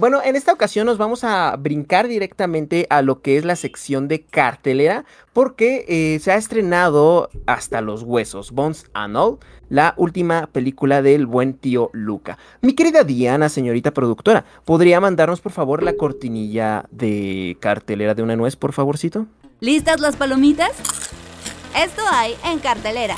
bueno, en esta ocasión nos vamos a brincar directamente a lo que es la sección de cartelera, porque eh, se ha estrenado hasta los huesos, Bones and All, la última película del buen tío Luca. Mi querida Diana, señorita productora, ¿podría mandarnos por favor la cortinilla de cartelera de una nuez, por favorcito? ¿Listas las palomitas? Esto hay en cartelera.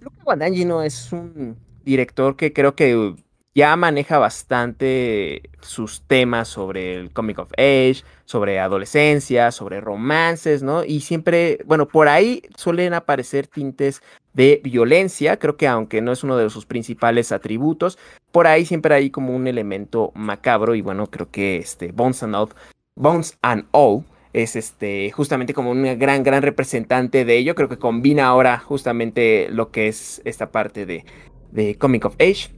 Luca Guadagnino es un director que creo que ya maneja bastante sus temas sobre el comic of age, sobre adolescencia, sobre romances, ¿no? Y siempre, bueno, por ahí suelen aparecer tintes de violencia, creo que aunque no es uno de sus principales atributos, por ahí siempre hay como un elemento macabro y bueno, creo que este Bones and All, Bones and All es este justamente como un gran gran representante de ello, creo que combina ahora justamente lo que es esta parte de de Comic of Age.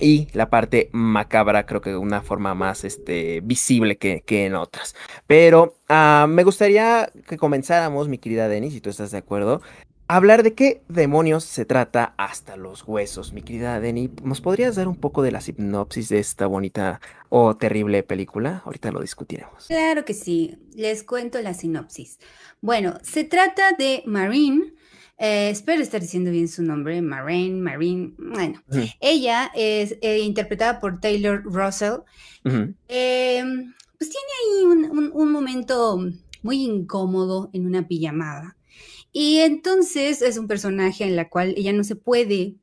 Y la parte macabra, creo que de una forma más este, visible que, que en otras. Pero ah, me gustaría que comenzáramos, mi querida Denis, si tú estás de acuerdo, hablar de qué demonios se trata hasta los huesos. Mi querida Denis, ¿nos podrías dar un poco de la sinopsis de esta bonita o terrible película? Ahorita lo discutiremos. Claro que sí, les cuento la sinopsis. Bueno, se trata de Marine eh, espero estar diciendo bien su nombre, Marine, Marine. Bueno, ella es eh, interpretada por Taylor Russell. Em, pues tiene ahí un, momento muy incómodo en una pijamada. Y entonces es un personaje en la cual ella no se puede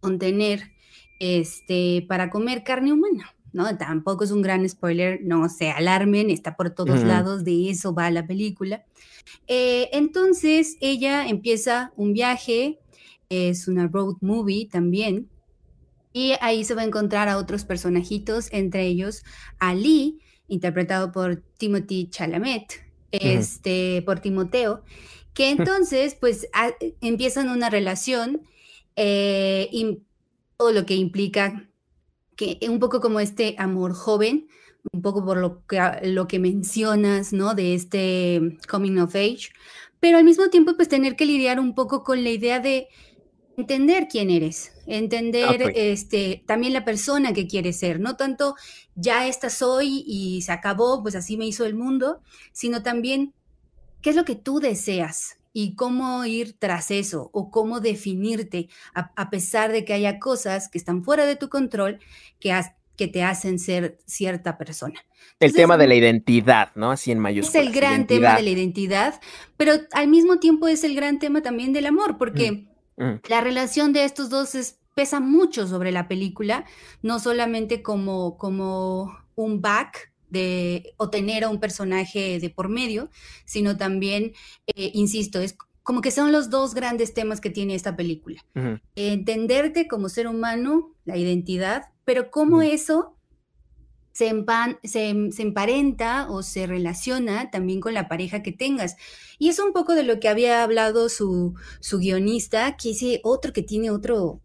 contener este, para comer carne humana. ¿No? Tampoco es un gran spoiler, no se alarmen, está por todos lados, de eso va la película. Eh, entonces ella empieza un viaje, es una road movie también, y ahí se va a encontrar a otros personajitos, entre ellos Ali, interpretado por Timothy Chalamet, este, por Timoteo, que entonces pues empiezan una relación eh, y todo lo que implica que un poco como este amor joven, un poco por lo que, lo que mencionas, ¿no? De este coming of age, pero al mismo tiempo pues tener que lidiar un poco con la idea de entender quién eres, entender este, también la persona que quieres ser, no tanto ya esta soy y se acabó, pues así me hizo el mundo, sino también qué es lo que tú deseas y cómo ir tras eso o cómo definirte a, pesar de que haya cosas que están fuera de tu control que, que te hacen ser cierta persona. el tema de la identidad, ¿no? Así en mayúsculas. Es el gran tema de la identidad, pero al mismo tiempo es el gran tema también del amor, porque mm, mm. la relación de estos dos pesa mucho sobre la película, no solamente como, como un back de, o tener a un personaje de por medio, sino también, eh, insisto, es como que son los dos grandes temas que tiene esta película. Entenderte como ser humano, la identidad, pero cómo eso se, se, emparenta o se relaciona también con la pareja que tengas. Y es un poco de lo que había hablado su, su guionista, que es otro que tiene otro,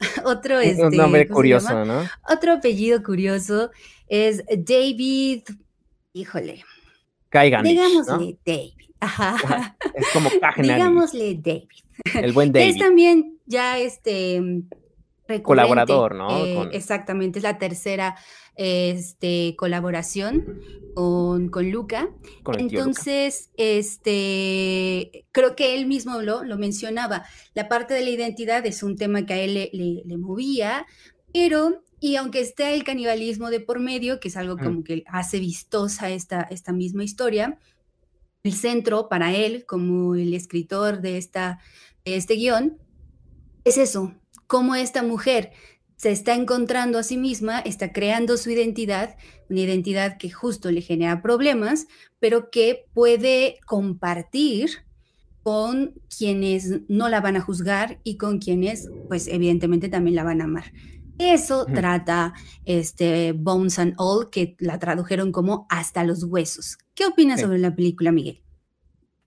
otro este, un nombre curioso, ¿no? Otro apellido curioso es David, híjole. Caigan. Digámosle David. Ajá. Es como Digámosle David. El buen David. Es también ya este colaborador, ¿no? Eh, exactamente, es la tercera este, colaboración con, con Luca. Entonces, este, creo que él mismo lo, lo mencionaba. La parte de la identidad es un tema que a él le, le movía, pero y aunque esté el canibalismo de por medio, que es algo como que hace vistosa esta, esta misma historia, el centro para él, como el escritor de, esta, este guion, es eso, cómo esta mujer se está encontrando a sí misma, está creando su identidad, una identidad que justo le genera problemas, pero que puede compartir con quienes no la van a juzgar y con quienes, pues evidentemente también la van a amar. Eso trata este Bones and All, que la tradujeron como hasta los huesos. ¿Qué opinas sobre la película, Miguel?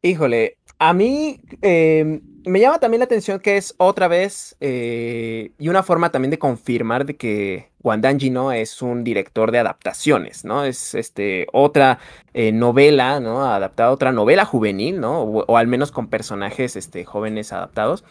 Híjole, a mí em, me llama también la atención que es otra vez eh, y una forma también de confirmar de que Wandanji no es un director de adaptaciones, ¿no? Es este otra eh, novela, ¿no? Adaptada otra novela juvenil, ¿no? O, o, al menos con personajes este, jóvenes adaptados.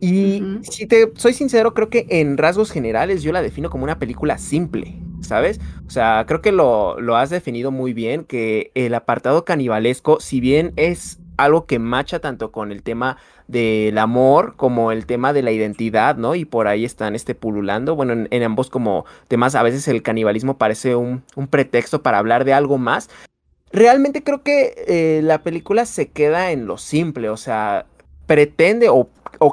Y si te soy sincero, creo que en rasgos generales yo la defino como una película simple, ¿sabes? O sea, creo que lo, lo has definido muy bien, que el apartado canibalesco, si bien es algo que macha tanto con el tema del amor como el tema de la identidad, ¿no? Y por ahí están este pululando. Bueno, en, ambos como temas a veces el canibalismo parece un, pretexto para hablar de algo más. Realmente creo que eh, la película se queda en lo simple, o sea, pretende o,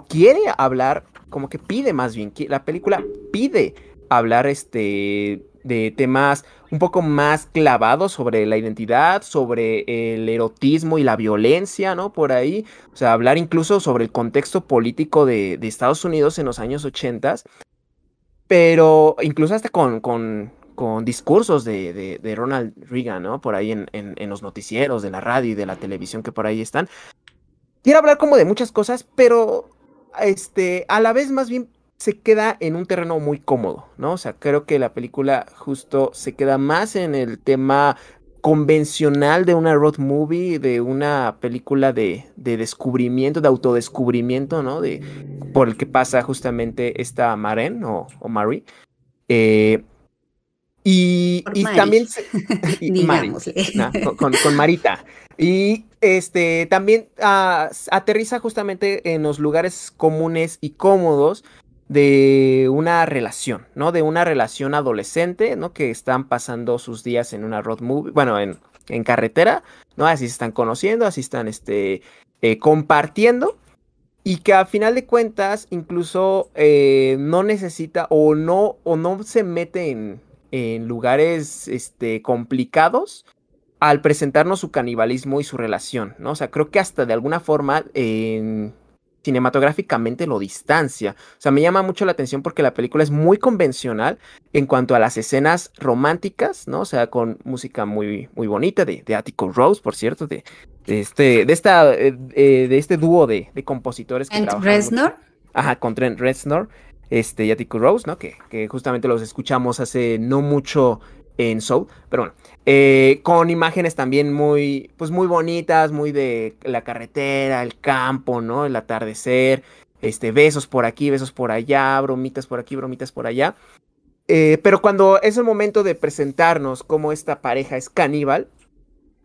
quiere hablar, como que pide más bien, la película pide hablar este de temas un poco más clavados sobre la identidad, sobre el erotismo y la violencia, ¿no? Por ahí. O sea, hablar incluso sobre el contexto político de, Estados Unidos en los años 80, pero incluso hasta con, con, discursos de, Ronald Reagan, ¿no? Por ahí en, en, los noticieros de la radio y de la televisión que por ahí están. Quiero hablar como de muchas cosas, pero este, a la vez más bien se queda en un terreno muy cómodo, ¿no? O sea, creo que la película justo se queda más en el tema convencional de una road movie, de una película de, descubrimiento, de autodescubrimiento, ¿no? De, por el que pasa justamente esta Maren o, o Marie. Eh, y, también con, Marita. Y este también ah, aterriza justamente en los lugares comunes y cómodos de una relación, ¿no? De una relación adolescente, ¿no? Que están pasando sus días en una road movie, bueno, en, en carretera, ¿no? Así se están conociendo, así están, este, eh, compartiendo y que a final de cuentas incluso eh, no necesita o no, o no se mete en, en lugares, este, complicados al presentarnos su canibalismo y su relación, ¿no? O sea, creo que hasta de alguna forma en cinematográficamente lo distancia. O sea, me llama mucho la atención porque la película es muy convencional en cuanto a las escenas románticas, ¿no? O sea, con música muy, muy bonita de, de Attico Rose, por cierto, de, este, de esta, eh, eh, de este dúo de, compositores. Que ¿Trent Reznor? Ajá, con Trent Reznor, este, y Attico Rose, ¿no? Que, que justamente los escuchamos hace no mucho en Soul, pero bueno, eh, con imágenes también muy, pues muy bonitas, muy de la carretera, el campo, ¿no? El atardecer, este, besos por aquí, besos por allá, bromitas por aquí, bromitas por allá. Eh, pero cuando es el momento de presentarnos como esta pareja es caníbal,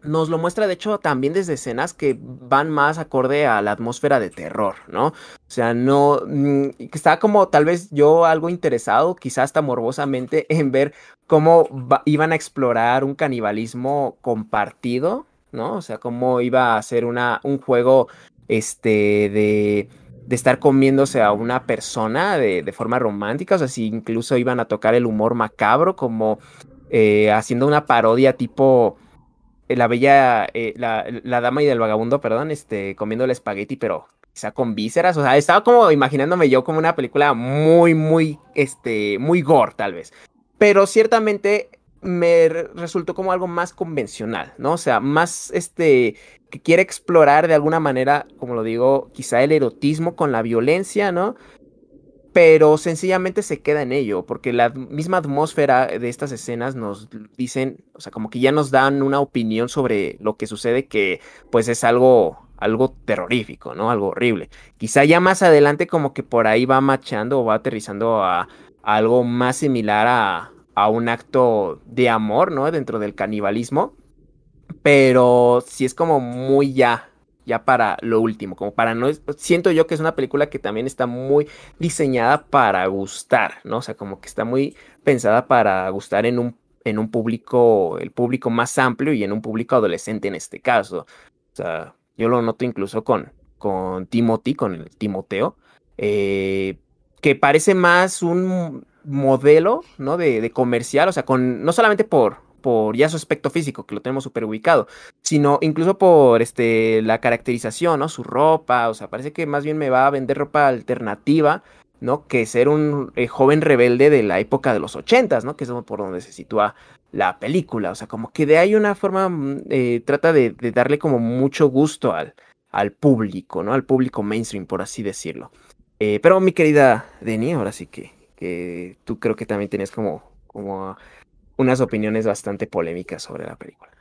nos lo muestra de hecho también desde escenas que van más acorde a la atmósfera de terror, ¿no? O sea, no, mm, está como tal vez yo algo interesado, quizás hasta morbosamente, en ver cómo iban a explorar un canibalismo compartido, ¿no? O sea, cómo iba a ser una, un juego, este, de, de estar comiéndose a una persona de, de, forma romántica, o sea, si incluso iban a tocar el humor macabro, como eh, haciendo una parodia tipo la bella, eh, la, la, dama y del vagabundo, perdón, este, comiendo el espagueti, pero quizá con vísceras, o sea, estaba como imaginándome yo como una película muy, muy, este, muy gore tal vez, pero ciertamente me resultó como algo más convencional, ¿no? O sea, más, este, que quiere explorar de alguna manera, como lo digo, quizá el erotismo con la violencia, ¿no? Pero sencillamente se queda en ello, porque la misma atmósfera de estas escenas nos dicen, o sea, como que ya nos dan una opinión sobre lo que sucede que pues es algo algo terrorífico, ¿no? Algo horrible. Quizá ya más adelante como que por ahí va machando o va aterrizando a, algo más similar a, a un acto de amor, ¿no? Dentro del canibalismo. Pero sí es como muy ya ya para lo último, como para no, siento yo que es una película que también está muy diseñada para gustar, ¿no? O sea, como que está muy pensada para gustar en un, en un público, el público más amplio y en un público adolescente en este caso. O sea, yo lo noto incluso con, con Timothy, con el Timoteo, eh, que parece más un modelo, ¿no? De, de comercial, o sea, con, no solamente por, por ya su aspecto físico, que lo tenemos súper ubicado, sino incluso por este, la caracterización, ¿no? Su ropa, o sea, parece que más bien me va a vender ropa alternativa, ¿no? Que ser un eh, joven rebelde de la época de los ochentas, ¿no? Que es por donde se sitúa la película, o sea, como que de ahí una forma mm, eh, trata de, darle como mucho gusto al, al público, ¿no? Al público mainstream, por así decirlo. Eh, pero mi querida Denny, ahora sí que, que tú creo que también tienes como, como unas opiniones bastante polémicas sobre la película.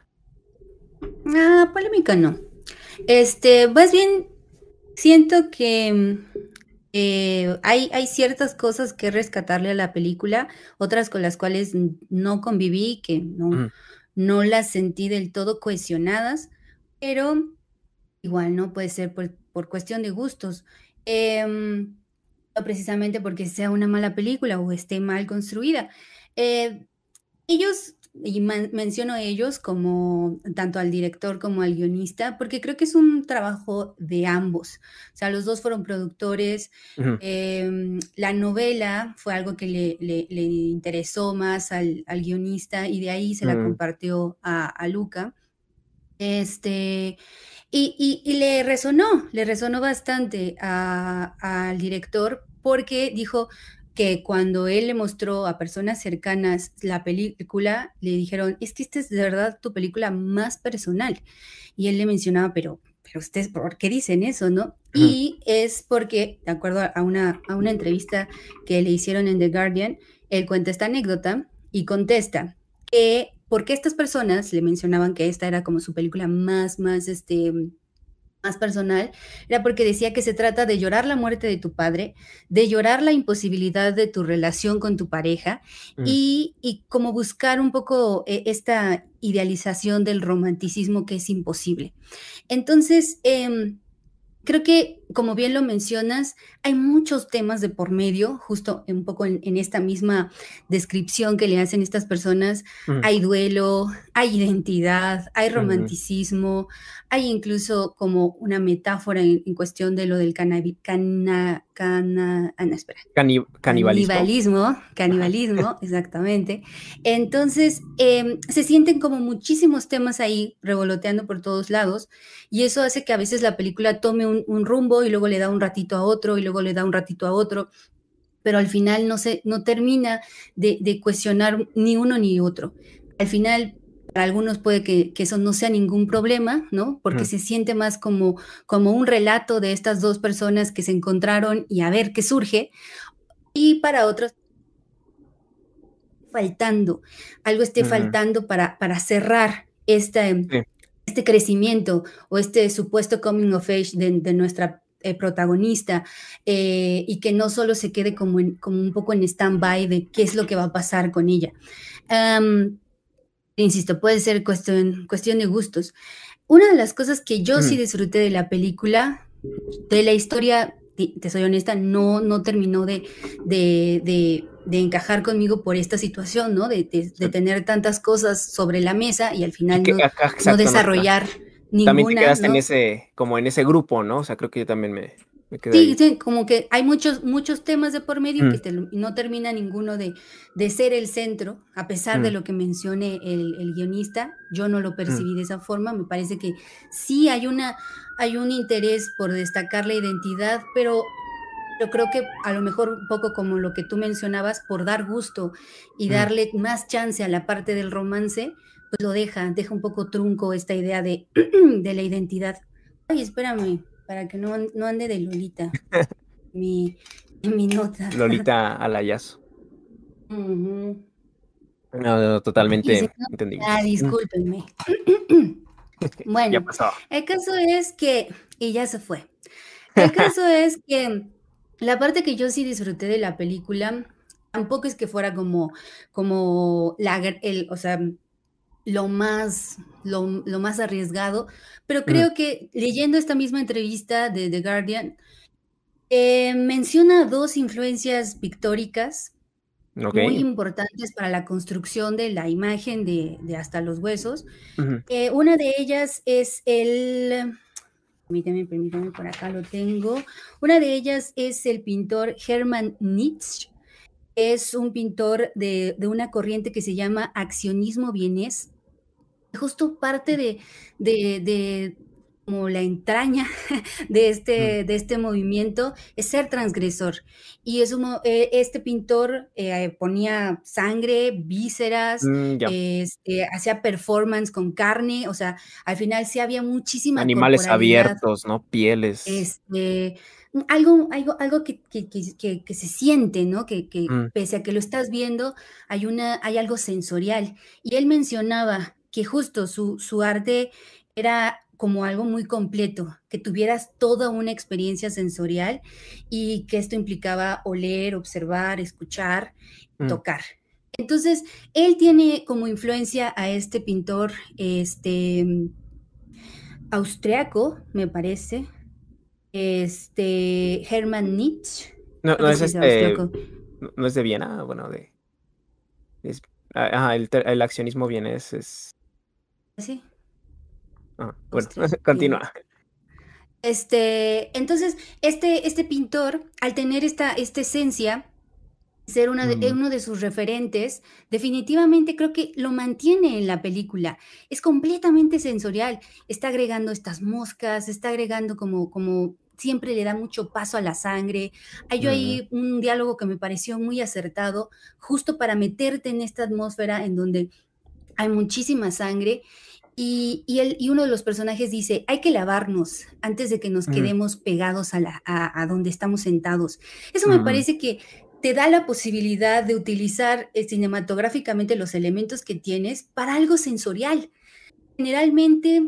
Ah, polémica no. Este, más bien siento que Eh, hay, hay ciertas cosas que rescatarle a la película, otras con las cuales no conviví, que no, no las sentí del todo cohesionadas, pero igual no puede ser por, cuestión de gustos. Em, no precisamente porque sea una mala película o esté mal construida. Eh, ellos y menciono a ellos como tanto al director como al guionista, porque creo que es un trabajo de ambos. O sea, los dos fueron productores. Em, la novela fue algo que le, interesó más al, guionista y de ahí se la compartió a, Luca. Este, y, le resonó, le resonó bastante al director porque dijo, que cuando él le mostró a personas cercanas la película, le dijeron, es que esta es de verdad tu película más personal. Y él le mencionaba, pero, pero ustedes, ¿por qué dicen eso, no? Y es porque, de acuerdo a una, a una entrevista que le hicieron en The Guardian, él cuenta esta anécdota y contesta que porque estas personas le mencionaban que esta era como su película más, más, este, más personal, era porque decía que se trata de llorar la muerte de tu padre, de llorar la imposibilidad de tu relación con tu pareja mm. y, y, como buscar un poco eh, esta idealización del romanticismo que es imposible. Entonces, eh, creo que, como bien lo mencionas, hay muchos temas de por medio, justo un poco en, esta misma descripción que le hacen estas personas. Hay duelo, hay identidad, hay romanticismo, hay incluso como una metáfora en, cuestión de lo del cannabis, cana, cana, ah, espera. canibalismo. Canibalismo, canibalismo, exactamente. Entonces, em, se sienten como muchísimos temas ahí revoloteando por todos lados y eso hace que a veces la película tome un, rumbo y luego le da un ratito a otro y luego le da un ratito a otro pero al final no, se, no termina de, de cuestionar ni uno ni otro. Al final para algunos puede que, eso no sea ningún problema, ¿no? Porque se siente más como, como un relato de estas dos personas que se encontraron y a ver qué surge. Y para otros, faltando, algo esté faltando para, para cerrar este, este crecimiento o este supuesto coming of age de, nuestra eh, protagonista eh, y que no solo se quede como, como un poco en stand-by de qué es lo que va a pasar con ella. Insisto, puede ser cuestión, cuestión de gustos. Una de las cosas que yo sí mm. disfruté de la película, de la historia, te soy honesta, no, no terminó de, de, encajar conmigo por esta situación, ¿no? De, tener tantas cosas sobre la mesa y al final no, desarrollar ninguna. También te quedaste en ese, como en ese grupo, ¿no? O sea, creo que yo también me, Sí, sí, como que hay muchos, muchos temas de por medio que mm. no termina ninguno de, de, ser el centro, a pesar de mm. lo que mencione el, guionista, yo no lo percibí mm. de esa forma, me parece que sí hay, una, hay un interés por destacar la identidad, pero yo creo que a lo mejor un poco como lo que tú mencionabas, por dar gusto y darle más chance a la parte del romance, pues lo deja, deja un poco trunco esta idea de, de la identidad. Ay, espérame, para que no, no ande de Lolita. mi, mi nota. Lolita Alayazo. no, totalmente entendido. Ah, discúlpenme. bueno, el caso es que, y ya se fue. El caso es que la parte que yo sí disfruté de la película, tampoco es que fuera como, como la, el, o sea, lo más, lo, más arriesgado, pero creo que leyendo esta misma entrevista de The Guardian, eh, menciona dos influencias pictóricas muy importantes para la construcción de la imagen de, Hasta los Huesos. Eh, una de ellas es el... Permítame, permítame, por acá lo tengo. Una de ellas es el pintor Hermann Nietzsche, es un pintor de, una corriente que se llama accionismo vienés. Justo parte de, de, como la entraña de este, de este movimiento es ser transgresor. Y es eh, este pintor eh, ponía sangre, vísceras, mm, este, hacía performance con carne, o sea, al final sí había muchísima... Animales abiertos, ¿no? Pieles. Este, algo, algo, algo que, se siente, ¿no? Que, mm. pese a que lo estás viendo, hay, una, hay algo sensorial. Y él mencionaba que justo su, arte era como algo muy completo, que tuvieras toda una experiencia sensorial y que esto implicaba oler, observar, escuchar, mm. tocar. Entonces, él tiene como influencia a este pintor, este, austriaco, me parece, este, Hermann Nietzsche. No, no es, este, no es de Viena, bueno, de... ajá, el, el, accionismo vienes es... Sí. Ah, bueno, continúa. Este, entonces, este, este pintor, al tener esta, esta esencia, ser una de, uno de sus referentes, definitivamente creo que lo mantiene en la película. Es completamente sensorial. Está agregando estas moscas, está agregando como, como siempre le da mucho paso a la sangre. Hay ahí un diálogo que me pareció muy acertado, justo para meterte en esta atmósfera en donde hay muchísima sangre. Y, y, uno de los personajes dice, hay que lavarnos antes de que nos quedemos pegados a, la, a, donde estamos sentados. Eso me parece que te da la posibilidad de utilizar eh, cinematográficamente los elementos que tienes para algo sensorial. Generalmente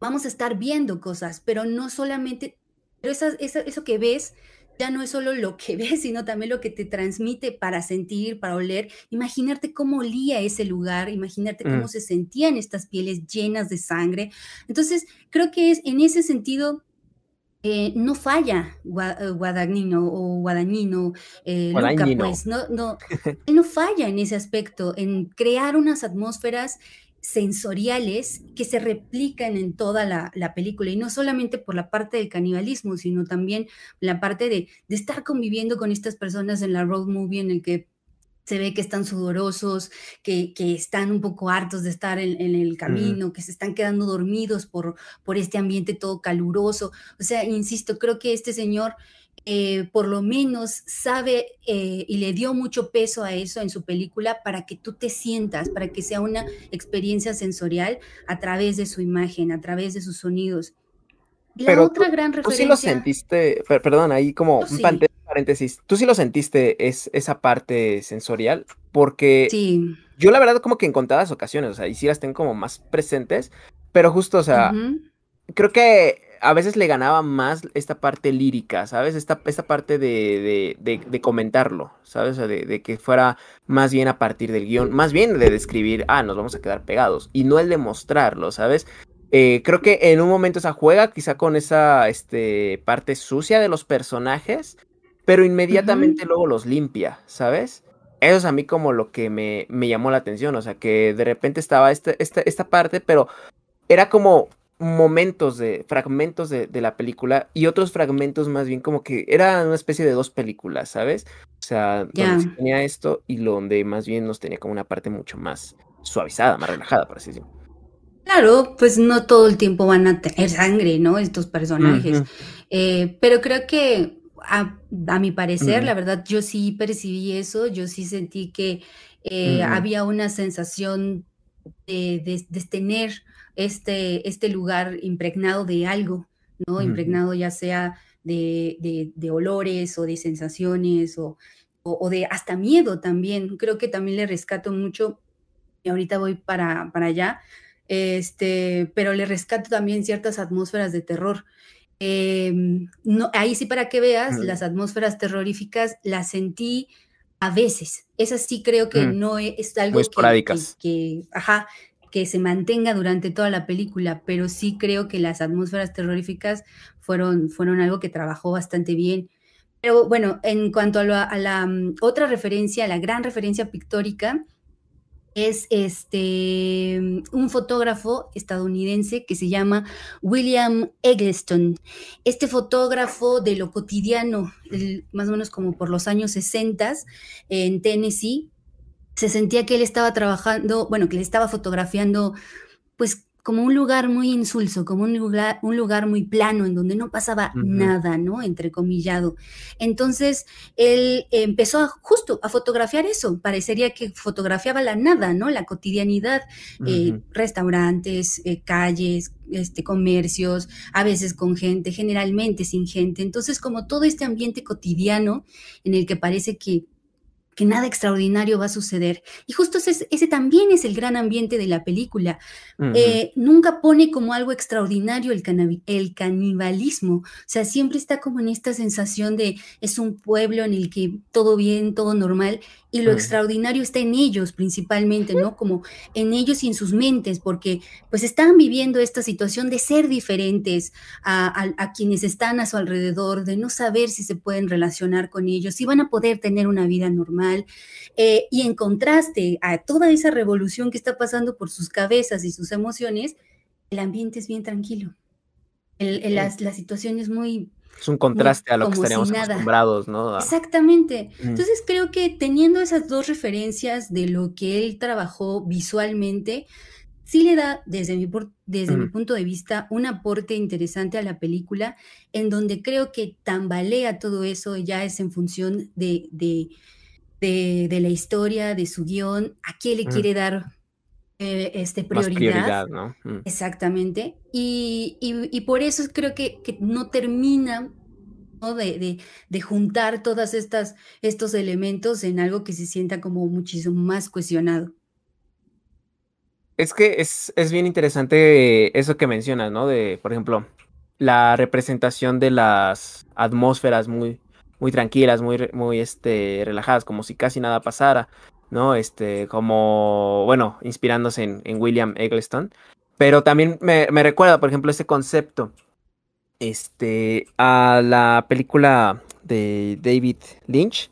vamos a estar viendo cosas, pero no solamente, pero eso que ves ya no es solo lo que ves, sino también lo que te transmite para sentir, para oler. Imaginarte cómo olía ese lugar, imaginarte cómo mm. se sentían estas pieles llenas de sangre. Entonces, creo que es en ese sentido eh, no falla eh, Guadagnino o Guadagnino, eh, Luca, pues, no, no, no falla en ese aspecto, en crear unas atmósferas sensoriales que se replican en toda la, película y no solamente por la parte del canibalismo, sino también la parte de, de estar conviviendo con estas personas en la road movie en el que se ve que están sudorosos, que, están un poco hartos de estar en, el camino, que se están quedando dormidos por, por este ambiente todo caluroso. O sea, insisto, creo que este señor eh, por lo menos sabe eh, y le dio mucho peso a eso en su película para que tú te sientas, para que sea una experiencia sensorial a través de su imagen, a través de sus sonidos. La otra gran referencia... Tú sí lo sentiste, perdón, ahí como un paréntesis, tú sí lo sentiste es, esa parte sensorial, porque yo la verdad como que en contadas ocasiones, o sea, y sí las tengo como más presentes, pero justo, o sea, creo que a veces le ganaba más esta parte lírica, ¿sabes? Esta, esta parte de, de, de, comentarlo, ¿sabes? O sea, de, que fuera más bien a partir del guion, más bien de describir, ah, nos vamos a quedar pegados, y no el de mostrarlo, ¿sabes? Eh, creo que en un momento esa juega quizá con esa este, parte sucia de los personajes, pero inmediatamente luego los limpia, ¿sabes? Eso es a mí como lo que me, me llamó la atención, o sea, que de repente estaba este, este, esta parte, pero era como momentos de fragmentos de, la película y otros fragmentos más bien como que era una especie de dos películas, ¿sabes? O sea, donde tenía esto y donde más bien nos tenía como una parte mucho más suavizada, más relajada, por así decirlo. Claro, pues no todo el tiempo van a tener sangre, ¿no? Estos personajes. Eh, pero creo que a, mi parecer, la verdad, yo sí percibí eso, yo sí sentí que eh, había una sensación de, tener este, este lugar impregnado de algo, ¿no? Impregnado ya sea de, olores o de sensaciones o, de hasta miedo también. Creo que también le rescato mucho, y ahorita voy para, para allá, este, pero le rescato también ciertas atmósferas de terror. Em, no, ahí sí para que veas, las atmósferas terroríficas las sentí a veces. Esas sí creo que mm. no es, algo que, ajá, que se mantenga durante toda la película, pero sí creo que las atmósferas terroríficas fueron, fueron algo que trabajó bastante bien. Pero bueno, en cuanto a la, mm, otra referencia, la gran referencia pictórica, es este, un fotógrafo estadounidense que se llama William Eggleston. Este fotógrafo de lo cotidiano, más o menos como por los años 60 en Tennessee, se sentía que él estaba trabajando, bueno, que le estaba fotografiando, pues como un lugar muy insulso, como un lugar, un lugar muy plano, en donde no pasaba nada, ¿no? Entrecomillado. Entonces, él empezó justo a fotografiar eso. Parecería que fotografiaba la nada, ¿no? La cotidianidad, eh, restaurantes, eh, calles, este, comercios, a veces con gente, generalmente sin gente. Entonces, como todo este ambiente cotidiano en el que parece que que nada extraordinario va a suceder. Y justo ese, ese también es el gran ambiente de la película. Eh, nunca pone como algo extraordinario el, el, canibalismo. O sea, siempre está como en esta sensación de es un pueblo en el que todo bien, todo normal, y lo extraordinario está en ellos principalmente, ¿no? Como en ellos y en sus mentes, porque pues están viviendo esta situación de ser diferentes a, a, quienes están a su alrededor, de no saber si se pueden relacionar con ellos, si van a poder tener una vida normal. Eh, y en contraste a toda esa revolución que está pasando por sus cabezas y sus emociones, el ambiente es bien tranquilo. El, la, la situación es muy, es un contraste a lo que estaríamos acostumbrados, ¿no? Exactamente. Entonces creo que teniendo esas dos referencias de lo que él trabajó visualmente, sí le da, desde mi, desde mi punto de vista, un aporte interesante a la película, en donde creo que tambalea todo eso, ya es en función de, de, de, la historia, de su guion, a qué le quiere dar eh, este, prioridad. ¿no? Exactamente. Y, por eso creo que, no termina De, juntar todas estas estos elementos en algo que se sienta como muchísimo más cuestionado. Es que es, bien interesante eso que mencionas, ¿no? De, por ejemplo, la representación de las atmósferas muy, muy tranquilas, muy, muy este, relajadas, como si casi nada pasara. ¿No? Este, como, bueno, inspirándose en, William Eggleston. Pero también me, recuerda, por ejemplo, ese concepto este, a la película de David Lynch,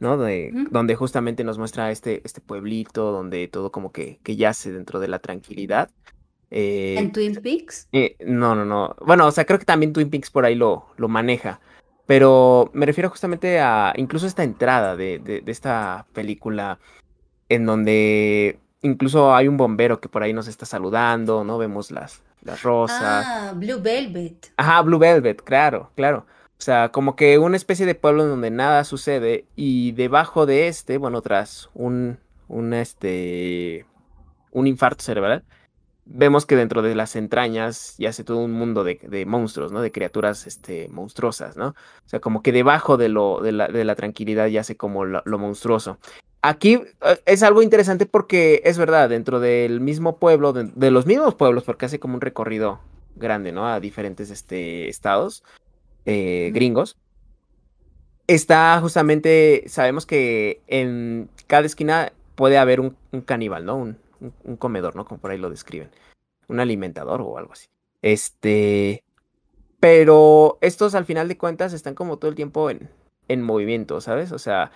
¿no? De, Donde justamente nos muestra este, este pueblito, donde todo como que, que yace dentro de la tranquilidad. Eh, ¿En Twin Peaks? Eh, no, no, no. Bueno, o sea, creo que también Twin Peaks por ahí lo, lo maneja. Pero me refiero justamente a incluso esta entrada de, de, esta película en donde incluso hay un bombero que por ahí nos está saludando, ¿no? Vemos las, las rosas. Ah, Blue Velvet. Ajá, Blue Velvet, claro, claro. O sea, como que una especie de pueblo en donde nada sucede y debajo de este, bueno, tras un, un, este, un infarto cerebral, vemos que dentro de las entrañas yace todo un mundo de, monstruos, ¿no? De criaturas este, monstruosas, ¿no? O sea, como que debajo de, lo, de, la, de la tranquilidad yace como lo, monstruoso. Aquí eh, es algo interesante porque es verdad, dentro del mismo pueblo, de, los mismos pueblos, porque hace como un recorrido grande, ¿no? A diferentes este, estados eh, gringos. Está justamente, sabemos que en cada esquina puede haber un, un caníbal, ¿no? Un, un, comedor, ¿no? Como por ahí lo describen. Un alimentador o algo así. Este. Pero estos al final de cuentas están como todo el tiempo en, en movimiento, ¿sabes? O sea,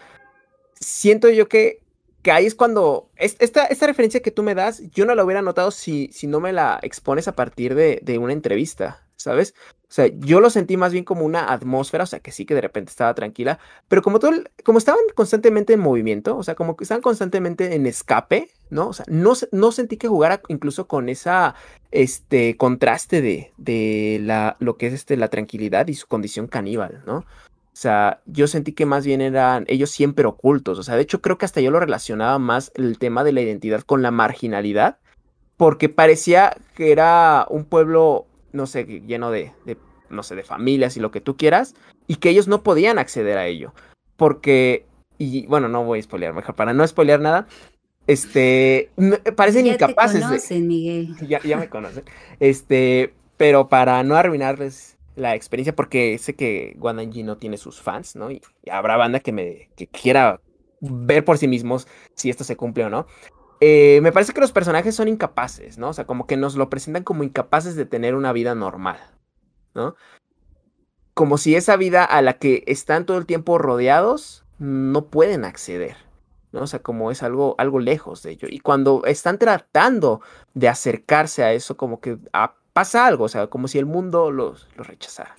siento yo que, que ahí es cuando. Esta, esta referencia que tú me das, yo no la hubiera notado si, si no me la expones a partir de, de una entrevista, ¿sabes? O sea, yo lo sentí más bien como una atmósfera, o sea, que sí que de repente estaba tranquila, pero como todo, como estaban constantemente en movimiento, o sea, como que estaban constantemente en escape, ¿no? O sea, no, no sentí que jugara incluso con esa, este, contraste de, de la, lo que es este, la tranquilidad y su condición caníbal, ¿no? O sea, yo sentí que más bien eran ellos siempre ocultos. O sea, de hecho creo que hasta yo lo relacionaba más el tema de la identidad con la marginalidad, porque parecía que era un pueblo no sé, lleno de, no sé, de familias y lo que tú quieras, y que ellos no podían acceder a ello. Porque, y bueno, no voy a spoilear, mejor para no spoilear nada, este, parecen incapaces. Te conocen, Miguel. Ya, ya me conocen. Este, pero para no arruinarles la experiencia, porque sé que Wandanji no tiene sus fans, ¿no? Y, habrá banda que me que quiera ver por sí mismos si esto se cumple o no. Eh, me parece que los personajes son incapaces, ¿no? O sea, como que nos lo presentan como incapaces de tener una vida normal, ¿no? Como si esa vida a la que están todo el tiempo rodeados no pueden acceder, ¿no? O sea, como es algo, algo lejos de ello. Y cuando están tratando de acercarse a eso, como que ah, pasa algo, o sea, como si el mundo los, los rechazara.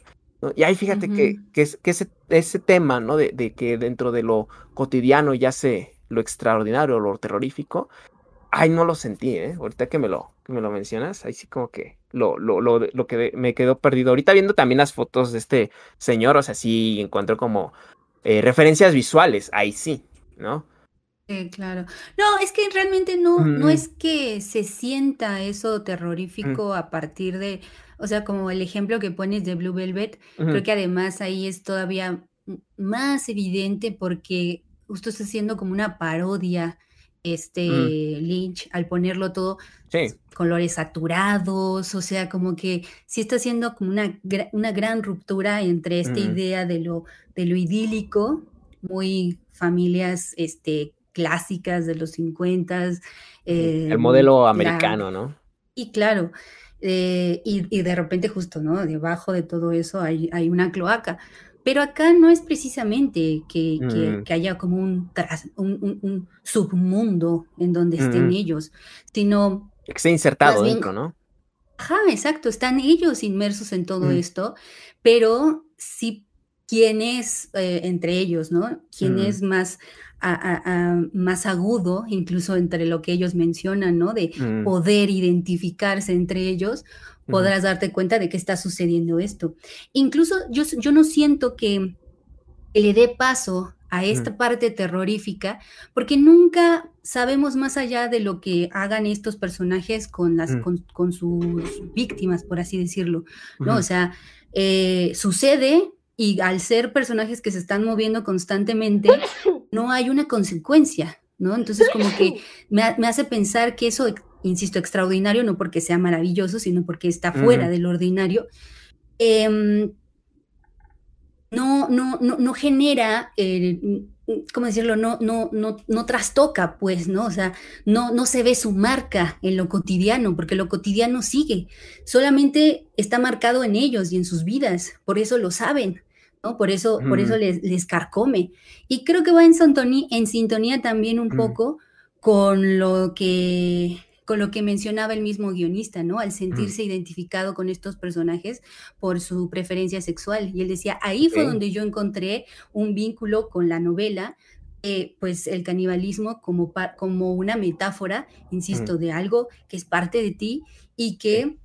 Y ahí fíjate que, que, ese, ese, tema, ¿no? De, de que dentro de lo cotidiano ya se lo extraordinario, lo terrorífico, ay, no lo sentí, ¿eh? Ahorita que me lo, que me lo mencionas, ahí sí como que lo, lo, lo, lo que me quedó perdido. Ahorita viendo también las fotos de este señor, o sea, sí encuentro como eh, referencias visuales, ahí sí, ¿no? Sí, claro. No, es que realmente no, no es que se sienta eso terrorífico a partir de, o sea, como el ejemplo que pones de Blue Velvet, creo que además ahí es todavía más evidente porque justo está haciendo como una parodia este Lynch al ponerlo todo colores saturados, o sea, como que sí está haciendo como una, una gran ruptura entre esta idea de lo, de lo idílico, muy familias este, clásicas de los 50. el em, modelo americano, ¿no? Y claro, eh, y, de repente justo, ¿no? Debajo de todo eso hay, hay una cloaca. Pero acá no es precisamente que, mm. haya como un, un, submundo en donde estén ellos, sino... Que esté insertado dentro, ¿no? Ajá, exacto, están ellos inmersos en todo mm. esto, pero sí quién es eh, entre ellos, ¿no? Quién mm. es más, más agudo, incluso entre lo que ellos mencionan, ¿no? De poder identificarse entre ellos, podrás darte cuenta de que está sucediendo esto. Incluso yo, yo no siento que le dé paso a esta parte terrorífica, porque nunca sabemos más allá de lo que hagan estos personajes con, las, mm. con, sus víctimas, por así decirlo, ¿no? O sea, eh, sucede y al ser personajes que se están moviendo constantemente, no hay una consecuencia, ¿no? Entonces como que me, me hace pensar que eso insisto, extraordinario, no porque sea maravilloso, sino porque está fuera del ordinario, em, no, no, no, no, genera, ¿cómo decirlo? No, no, no, no trastoca, pues, ¿no? O sea, no, no se ve su marca en lo cotidiano, porque lo cotidiano sigue, solamente está marcado en ellos y en sus vidas, por eso lo saben. ¿No? Por eso, por eso les, les, carcome. Y creo que va en, en sintonía también un poco con lo que con lo que mencionaba el mismo guionista, ¿no? Al sentirse identificado con estos personajes por su preferencia sexual. Y él decía, ahí fue donde yo encontré un vínculo con la novela, eh, pues el canibalismo como, como una metáfora, insisto, de algo que es parte de ti y que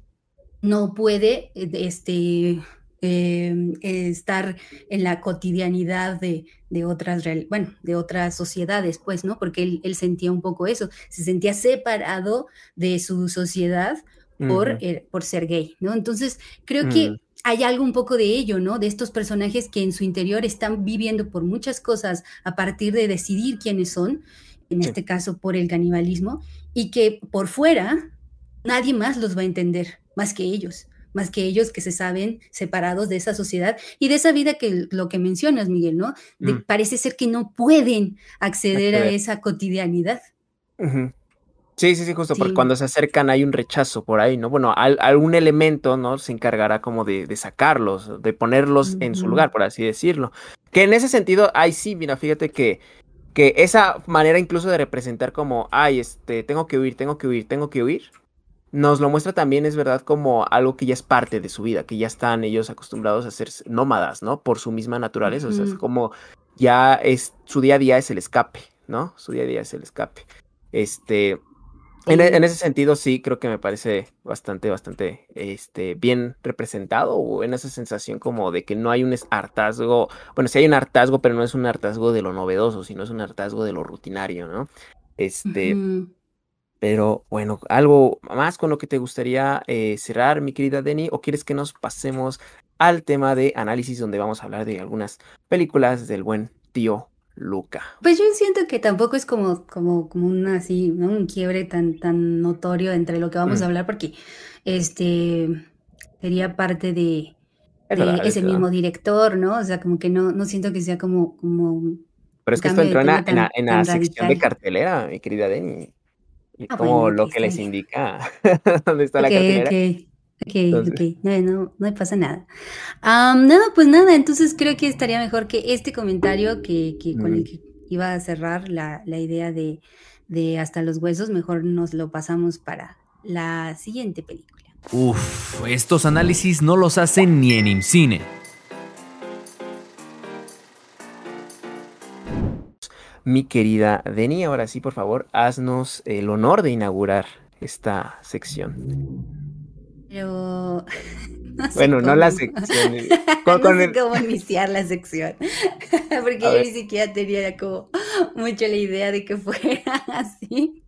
no puede, eh, este, Em, estar en la cotidianidad de, otras, bueno, de otras sociedades, pues, ¿no? Porque él, sentía un poco eso, se sentía separado de su sociedad por, eh, por ser gay, ¿no? Entonces, creo que mm. hay algo un poco de ello, ¿no? De estos personajes que en su interior están viviendo por muchas cosas a partir de decidir quiénes son, en este caso por el canibalismo, y que por fuera nadie más los va a entender, más que ellos más que ellos que se saben separados de esa sociedad y de esa vida que lo que mencionas, Miguel, ¿no? Mm. Parece ser que no pueden acceder a esa cotidianidad. Sí, sí, sí, justo, porque cuando se acercan hay un rechazo por ahí, ¿no? Bueno, algún elemento, ¿no? Se encargará como de, sacarlos, de ponerlos en su lugar, por así decirlo. Que en ese sentido, ay, sí, mira, fíjate que, que esa manera incluso de representar como, ay, este, tengo que huir, tengo que huir, tengo que huir, nos lo muestra también, es verdad, como algo que ya es parte de su vida, que ya están ellos acostumbrados a ser nómadas, ¿no? Por su misma naturaleza, o sea, es como ya es, su día a día es el escape, ¿no? Su día a día es el escape. Este, en, e, ese sentido, sí, creo que me parece bastante, bastante, este, bien representado, o en esa sensación como de que no hay un hartazgo, bueno, sí hay un hartazgo, pero no es un hartazgo de lo novedoso, sino es un hartazgo de lo rutinario, ¿no? Este, pero bueno, ¿algo más con lo que te gustaría eh, cerrar, mi querida Denny? ¿O quieres que nos pasemos al tema de análisis donde vamos a hablar de algunas películas del buen tío Luca? Pues yo siento que tampoco es como, como, como un así, un quiebre tan, tan notorio entre lo que vamos a mm. hablar, porque este sería parte de, ese mismo director, ¿no? O sea, como que no, no siento que sea como, como Pero es que esto entró en la, sección de cartelera, mi querida Denny. Ah, como lo que les indica dónde está la cartera. Ok, ok, ok, no, no, no pasa nada. no, pues nada, entonces creo que estaría mejor que este comentario que, que con el mm. que iba a cerrar la, la idea de, de hasta los huesos, mejor nos lo pasamos para la siguiente película. Uf, estos análisis no los hacen ni en IMCINE. Mi querida Deni. Ahora sí, por favor, haznos el honor de inaugurar esta sección. Pero... bueno, no la sección. no sé cómo iniciar la sección. Porque yo ni siquiera tenía como mucho la idea de que fuera así.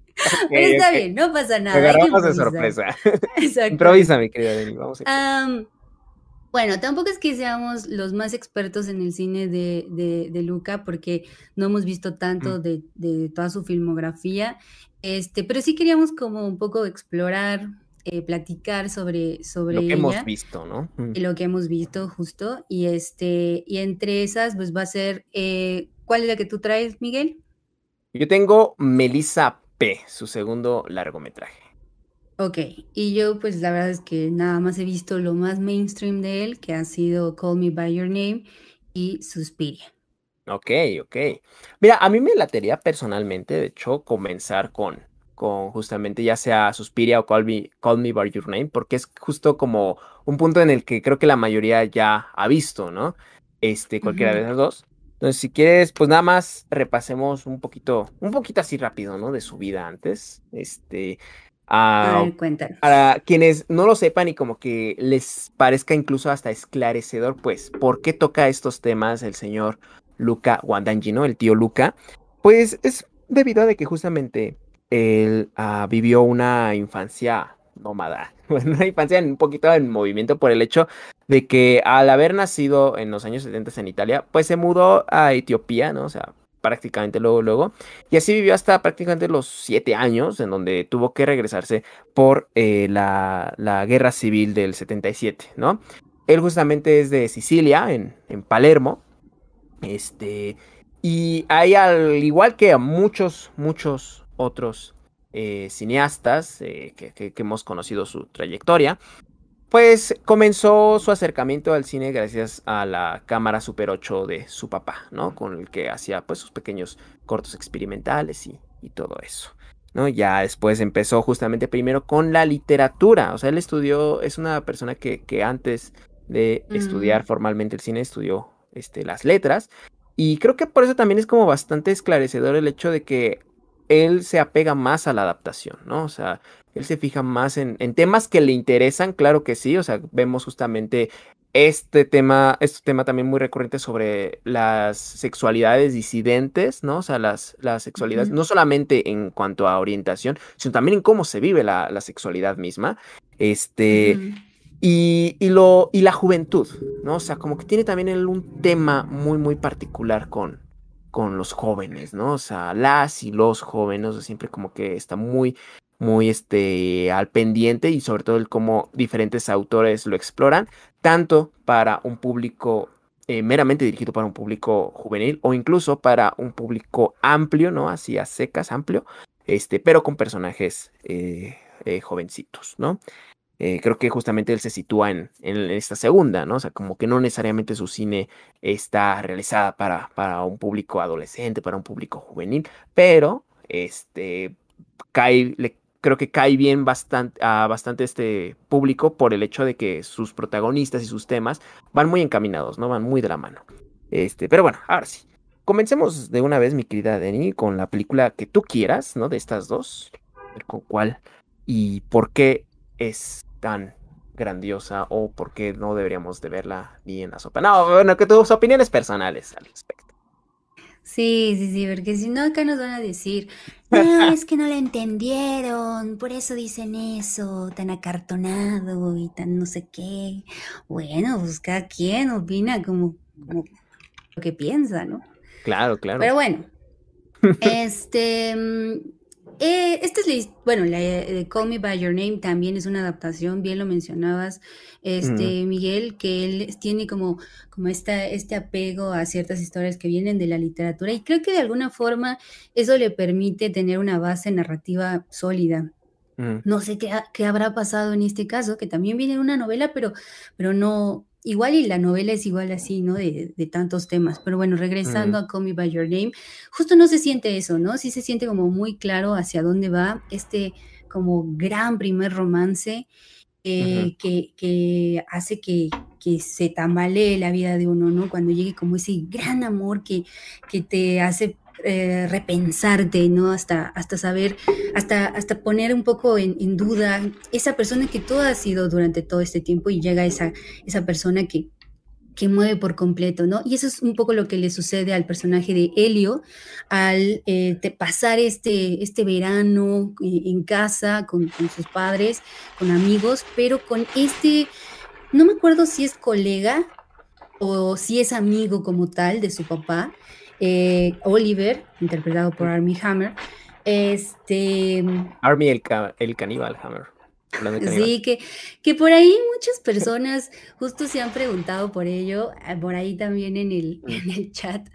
Pero está bien, no pasa nada. agarramos de sorpresa. Improvisa, mi querida Deni. Vamos a Bueno, tampoco es que seamos los más expertos en el cine de, de, Luca, porque no hemos visto tanto mm. de, de, toda su filmografía, este, pero sí queríamos como un poco explorar, eh, platicar sobre, sobre lo que hemos visto, ¿no? Mm. Lo que hemos visto justo, y este, y entre esas, pues va a ser, eh, ¿cuál es la que tú traes, Miguel? Yo tengo Melissa P, su segundo largometraje. Ok, y yo pues la verdad es que nada más he visto lo más mainstream de él, que ha sido Call Me By Your Name y Suspiria. Ok, ok. Mira, a mí me latería personalmente, de hecho, comenzar con, con justamente ya sea Suspiria o Call Me, Call Me By Your Name, porque es justo como un punto en el que creo que la mayoría ya ha visto, ¿no? Este, cualquiera de las dos. Entonces, si quieres, pues nada más repasemos un poquito, un poquito así rápido, ¿no? De su vida antes. Este, Ah, para quienes no lo sepan y como que les parezca incluso hasta esclarecedor, pues, ¿por qué toca estos temas el señor Luca Wandanji, ¿no? El tío Luca. Pues es debido a que justamente él ah, vivió una infancia nómada, una infancia un poquito en movimiento por el hecho de que al haber nacido en los años 70 en Italia, pues se mudó a Etiopía, ¿no? O sea, prácticamente luego, luego. Y así vivió hasta prácticamente los siete años, en donde tuvo que regresarse por eh, la, guerra civil del 77, ¿no? Él justamente es de Sicilia, en, en Palermo. Este, y hay al igual que a muchos, muchos otros eh, cineastas eh, que, que, hemos conocido su trayectoria, pues comenzó su acercamiento al cine gracias a la cámara Super 8 de su papá, ¿no? Con el que hacía pues sus pequeños cortos experimentales y, todo eso. ¿no? Ya después empezó justamente primero con la literatura. O sea, él estudió, es una persona que, que antes de estudiar mm. formalmente el cine estudió este, las letras. Y creo que por eso también es como bastante esclarecedor el hecho de que él se apega más a la adaptación, ¿no? O sea, él se fija más en, temas que le interesan, claro que sí, o sea, vemos justamente este tema, este tema también muy recurrente sobre las sexualidades disidentes, ¿no? O sea, las, las sexualidades, no solamente en cuanto a orientación, sino también en cómo se vive la, sexualidad misma. Este. y, y, lo, y la juventud, ¿no? O sea, como que tiene también un tema muy, muy particular con, con los jóvenes, ¿no? O sea, las y los jóvenes, siempre como que está muy, muy este, al pendiente y sobre todo el cómo diferentes autores lo exploran, tanto para un público eh, meramente dirigido para un público juvenil o incluso para un público amplio, ¿no? Así a secas, amplio, este, pero con personajes eh, eh, jovencitos, ¿no? Eh, creo que justamente él se sitúa en, esta segunda, ¿no? O sea, como que no necesariamente su cine está realizada para, para un público adolescente, para un público juvenil, pero este cae, creo que cae bien bastante, a bastante este público por el hecho de que sus protagonistas y sus temas van muy encaminados, ¿no? Van muy de la mano. Este, pero bueno, ahora sí. Comencemos de una vez, mi querida Denny, con la película que tú quieras, ¿no? De estas dos. A ver con cuál y por qué es tan grandiosa o por qué no deberíamos de verla ni en la sopa. No, bueno, que tus opiniones personales al respecto. Sí, sí, sí, porque si no acá nos van a decir, no, es que no la entendieron, por eso dicen eso, tan acartonado y tan no sé qué. Bueno, pues cada quien opina como, como lo que piensa, ¿no? Claro, claro. Pero bueno, este, mm, eh, esta es bueno, la de Call Me By Your Name también es una adaptación, bien lo mencionabas, este, Miguel, que él tiene como, como esta, este apego a ciertas historias que vienen de la literatura y creo que de alguna forma eso le permite tener una base narrativa sólida. No sé qué, qué, habrá pasado en este caso, que también viene una novela, pero, pero no, igual y la novela es igual así, ¿no? De, tantos temas. Pero bueno, regresando a Call Me By Your Name, justo no se siente eso, ¿no? Sí se siente como muy claro hacia dónde va este como gran primer romance eh, que, hace que, que, se tambalee la vida de uno, ¿no? Cuando llegue como ese gran amor que, que te hace eh, repensarte, ¿no? Hasta, hasta saber, hasta, hasta poner un poco en, duda esa persona que tú has sido durante todo este tiempo y llega esa, esa persona que, que mueve por completo, ¿no? Y eso es un poco lo que le sucede al personaje de Helio al eh, pasar este, este verano eh, en casa con, sus padres, con amigos, pero con este no me acuerdo si es colega o si es amigo como tal de su papá, eh, Oliver, interpretado por Armie Hammer. Este. Armie el, el caníbal Hammer. Sí, que, que por ahí muchas personas justo se han preguntado por ello, ah, por ahí también en el, mm. en el chat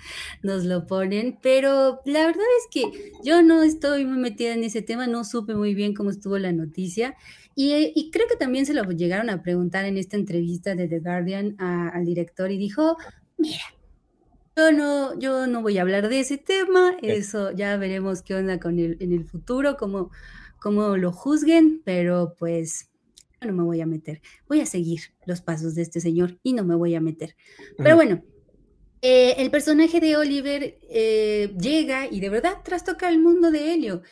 nos lo ponen, pero la verdad es que yo no estoy muy metida en ese tema, no supe muy bien cómo estuvo la noticia y, y creo que también se lo llegaron a preguntar en esta entrevista de The Guardian al director y dijo, mira, yo no, yo no voy a hablar de ese tema, eso ya veremos qué onda con el, en el futuro, cómo cómo lo juzguen, pero pues no me voy a meter. Voy a seguir los pasos de este señor y no me voy a meter. Pero bueno, eh, el personaje de Oliver eh, llega y de verdad trastoca el mundo de Helio.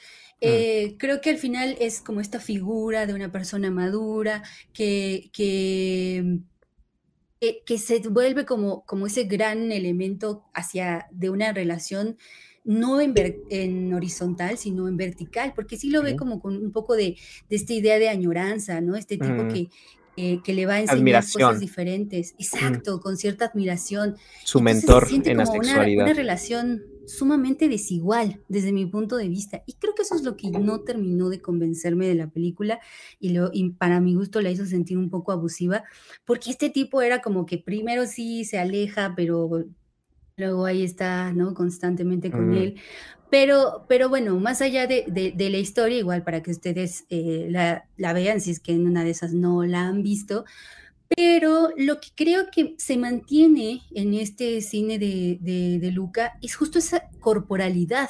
Eh, creo que al final es como esta figura de una persona madura que, que, que, se vuelve como, como ese gran elemento hacia de una relación no en, en, horizontal, sino en vertical, porque sí lo ve como con un poco de, esta idea de añoranza, ¿no? Este tipo que, que le va a enseñar cosas diferentes. Exacto, con cierta admiración. Su mentor en la sexualidad. Una, relación sumamente desigual desde mi punto de vista. Y creo que eso es lo que no terminó de convencerme de la película y, lo, y para mi gusto la hizo sentir un poco abusiva, porque este tipo era como que primero sí se aleja, pero luego ahí está, ¿no? Constantemente con él. Pero, pero bueno, más allá de, la historia, igual para que ustedes eh, la, vean, si es que en una de esas no la han visto, pero lo que creo que se mantiene en este cine de, Luca es justo esa corporalidad.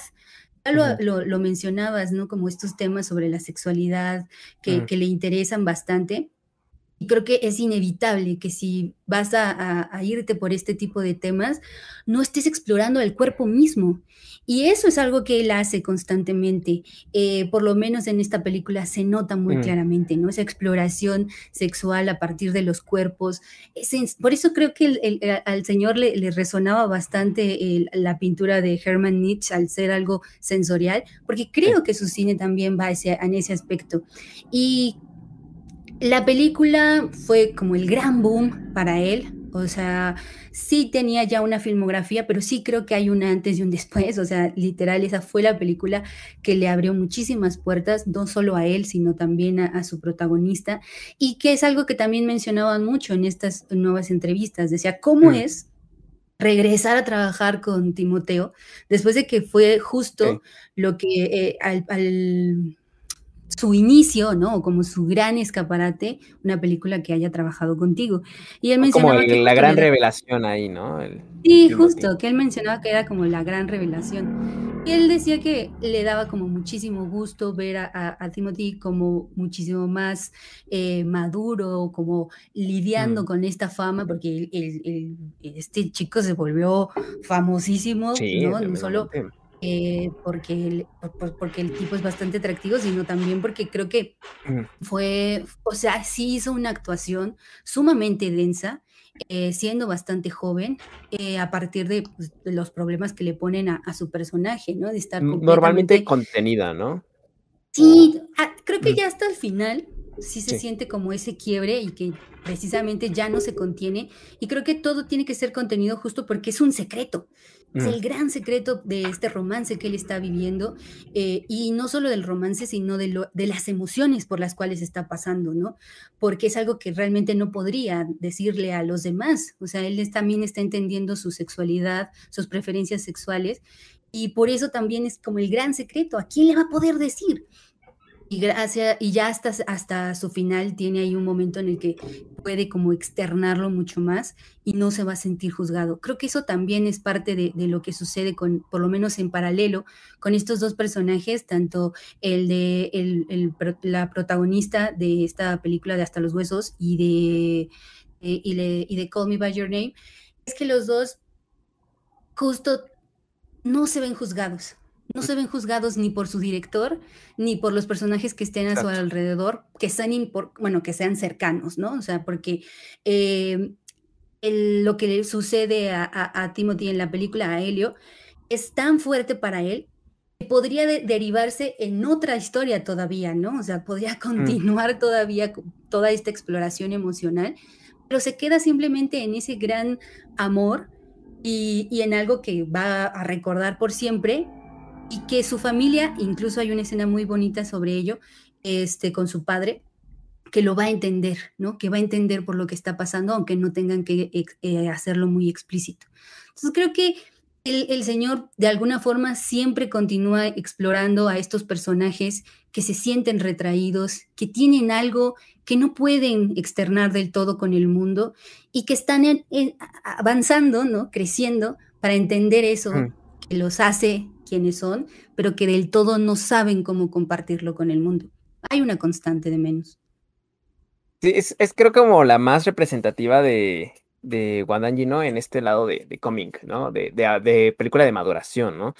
Ya lo, mencionabas, ¿no? Como estos temas sobre la sexualidad que, que le interesan bastante. Y creo que es inevitable que si vas a, irte por este tipo de temas, no estés explorando el cuerpo mismo. Y eso es algo que él hace constantemente. Eh, por lo menos en esta película se nota muy mm. claramente, ¿no? Esa exploración sexual a partir de los cuerpos. por eso creo que al señor le, resonaba bastante la pintura de Hermann Nietzsche al ser algo sensorial, porque creo que su cine también va en ese aspecto. Y la película fue como el gran boom para él, o sea, sí tenía ya una filmografía, pero sí creo que hay un antes y un después, o sea, literal, esa fue la película que le abrió muchísimas puertas, no solo a él, sino también a, su protagonista, y que es algo que también mencionaban mucho en estas nuevas entrevistas, decía, ¿cómo mm. es regresar a trabajar con Timoteo después de que fue justo lo que eh, al su inicio, ¿no? como su gran escaparate, una película que haya trabajado contigo. Y él mencionaba como la gran revelación ahí, ¿no? sí, justo, que él mencionaba que era como la gran revelación. Y él decía que le daba como muchísimo gusto ver a, Timothy como muchísimo más eh, maduro, como lidiando mm. con esta fama, porque este chico se volvió famosísimo, ¿no? No solo eh, porque, el, porque el tipo es bastante atractivo, sino también porque creo que fue, o sea, sí hizo una actuación sumamente densa, eh, siendo bastante joven, eh, a partir pues, de, los problemas que le ponen a, su personaje, ¿no? De estar Normalmente contenida, ¿no? Sí, ah, creo que ya hasta el final sí se siente como ese quiebre y que precisamente ya no se contiene. Y creo que todo tiene que ser contenido justo porque es un secreto. Es el gran secreto de este romance que él está viviendo, eh, y no solo del romance, sino de, lo, de las emociones por las cuales está pasando, ¿no? Porque es algo que realmente no podría decirle a los demás. O sea, él también está entendiendo su sexualidad, sus preferencias sexuales, y por eso también es como el gran secreto. ¿A quién le va a poder decir? Y, gracias, y ya hasta, hasta su final tiene ahí un momento en el que puede como externarlo mucho más y no se va a sentir juzgado. Creo que eso también es parte de, lo que sucede con, por lo menos en paralelo, con estos dos personajes, tanto el de el, la protagonista de esta película de Hasta los Huesos y de, eh, y, de, y de Call Me By Your Name, es que los dos justo no se ven juzgados no se ven juzgados ni por su director, ni por los personajes que estén a su alrededor, que sean, bueno, que sean cercanos, ¿no? O sea, porque eh, lo que le sucede a, Timothy en la película, a Helio, es tan fuerte para él que podría derivarse en otra historia todavía, ¿no? O sea, podría mm. continuar todavía toda esta exploración emocional, pero se queda simplemente en ese gran amor y, y en algo que va a recordar por siempre y que su familia, incluso hay una escena muy bonita sobre ello, este, con su padre, que lo va a entender, ¿no? Que va a entender por lo que está pasando, aunque no tengan que eh, hacerlo muy explícito. Entonces creo que el, el, Señor de alguna forma siempre continúa explorando a estos personajes que se sienten retraídos, que tienen algo que no pueden externar del todo con el mundo y que están avanzando, ¿no? Creciendo para entender eso que los hace quienes son, pero que del todo no saben cómo compartirlo con el mundo. Hay una constante de menos. Sí, es, es creo como la más representativa de, de Wadanji, ¿no? En este lado de, de cómic, ¿no? De, de, de, película de maduración, ¿no?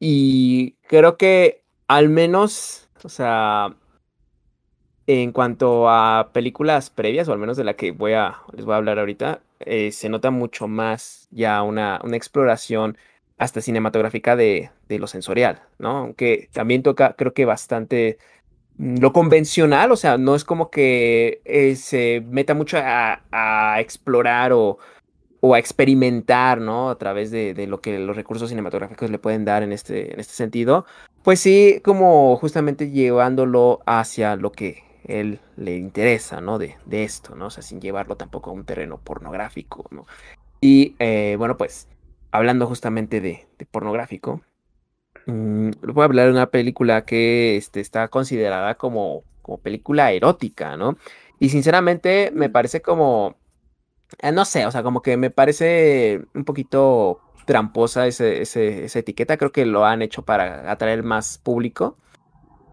Y creo que al menos, o sea, en cuanto a películas previas, o al menos de la que voy a, les voy a hablar ahorita, eh, se nota mucho más ya una, una exploración hasta cinematográfica de, de, lo sensorial, ¿no? Aunque también toca, creo que bastante lo convencional, o sea, no es como que eh, se meta mucho a, a explorar o, o, a experimentar, ¿no? A través de, de, lo que los recursos cinematográficos le pueden dar en este, en este sentido. Pues sí, como justamente llevándolo hacia lo que él le interesa, ¿no? De, de esto, ¿no? O sea, sin llevarlo tampoco a un terreno pornográfico, ¿no? Y eh, bueno, pues hablando justamente de, de pornográfico, mmm, voy a hablar de una película que este, está considerada como, como película erótica, ¿no? Y sinceramente me parece como, eh, no sé, o sea, como que me parece un poquito tramposa ese, ese, esa etiqueta, creo que lo han hecho para atraer más público,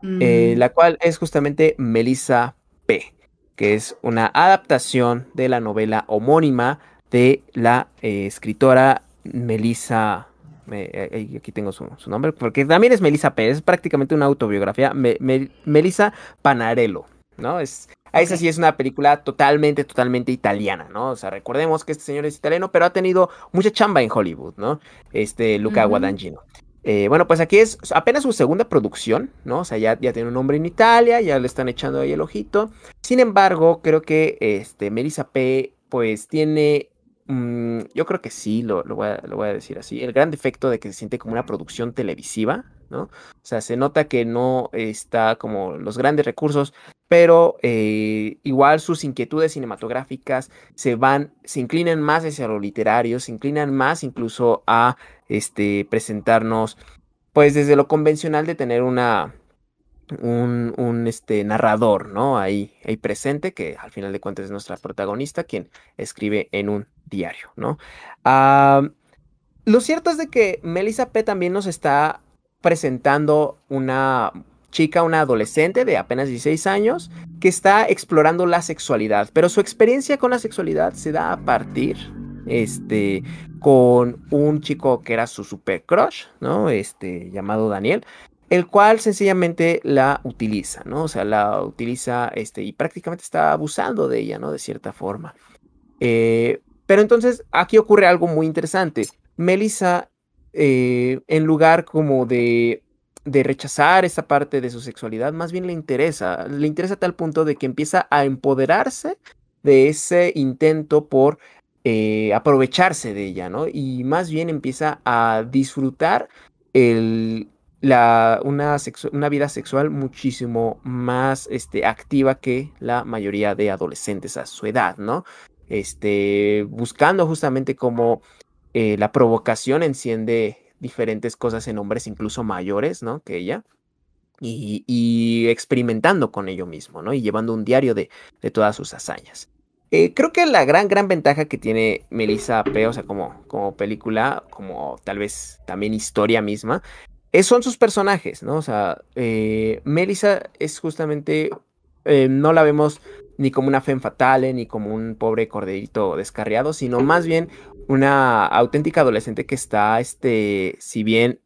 mm. eh, la cual es justamente Melissa P., que es una adaptación de la novela homónima de la eh, escritora Melissa. Me, aquí tengo su, su, nombre, porque también es Melissa P. Es prácticamente una autobiografía. Me, me, Melissa Panarello, ¿no? Es, okay. Esa sí es una película totalmente, totalmente italiana, ¿no? O sea, recordemos que este señor es italiano, pero ha tenido mucha chamba en Hollywood, ¿no? Este Luca uh -huh. Guadagnino. Eh, bueno, pues aquí es apenas su segunda producción, ¿no? O sea, ya, ya, tiene un nombre en Italia, ya le están echando ahí el ojito. Sin embargo, creo que este, Melissa P. pues tiene Mm, yo creo que sí, lo, lo, voy a, lo, voy a, decir así. El gran defecto de que se siente como una producción televisiva, ¿no? O sea, se nota que no está como los grandes recursos, pero eh, igual sus inquietudes cinematográficas se van, se inclinan más hacia lo literario, se inclinan más incluso a este, presentarnos, pues desde lo convencional de tener una, un, este, narrador, ¿no? Ahí, ahí presente, que al final de cuentas es nuestra protagonista, quien escribe en un diario, ¿no? Uh, lo cierto es de que Melissa P también nos está presentando una chica, una adolescente de apenas 16 años, que está explorando la sexualidad, pero su experiencia con la sexualidad se da a partir, este, con un chico que era su super crush, ¿no? Este, llamado Daniel, el cual sencillamente la utiliza, ¿no? O sea, la utiliza este, y prácticamente está abusando de ella, ¿no? De cierta forma. Eh, pero entonces aquí ocurre algo muy interesante. Melissa, eh, en lugar como de, de rechazar esa parte de su sexualidad, más bien le interesa, le interesa a tal punto de que empieza a empoderarse de ese intento por eh, aprovecharse de ella, ¿no? Y más bien empieza a disfrutar el, la, una, una, vida sexual muchísimo más este, activa que la mayoría de adolescentes a su edad, ¿no? Este, buscando justamente cómo eh, la provocación enciende diferentes cosas en hombres incluso mayores, ¿no? Que ella. Y, experimentando con ello mismo, ¿no? Y llevando un diario de, de todas sus hazañas. Eh, creo que la gran, gran ventaja que tiene Melissa P., o sea, como, como película, como tal vez también historia misma, es, son sus personajes, ¿no? O sea, eh, Melissa es justamente, eh, no la vemos ni como una femme fatale, ni como un pobre corderito descarriado, sino más bien una auténtica adolescente que está, este, si bien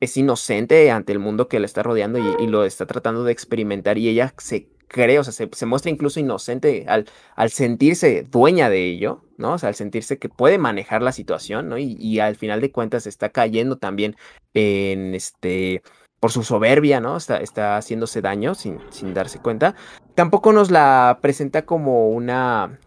es inocente ante el mundo que la está rodeando y, y lo está tratando de experimentar y ella se cree, o sea, se, se, muestra incluso inocente al, al, sentirse dueña de ello, ¿no? O sea, al sentirse que puede manejar la situación, ¿no? Y, y al final de cuentas está cayendo también en este por su soberbia, ¿no? Está, está haciéndose daño sin, sin darse cuenta. Tampoco nos la presenta como una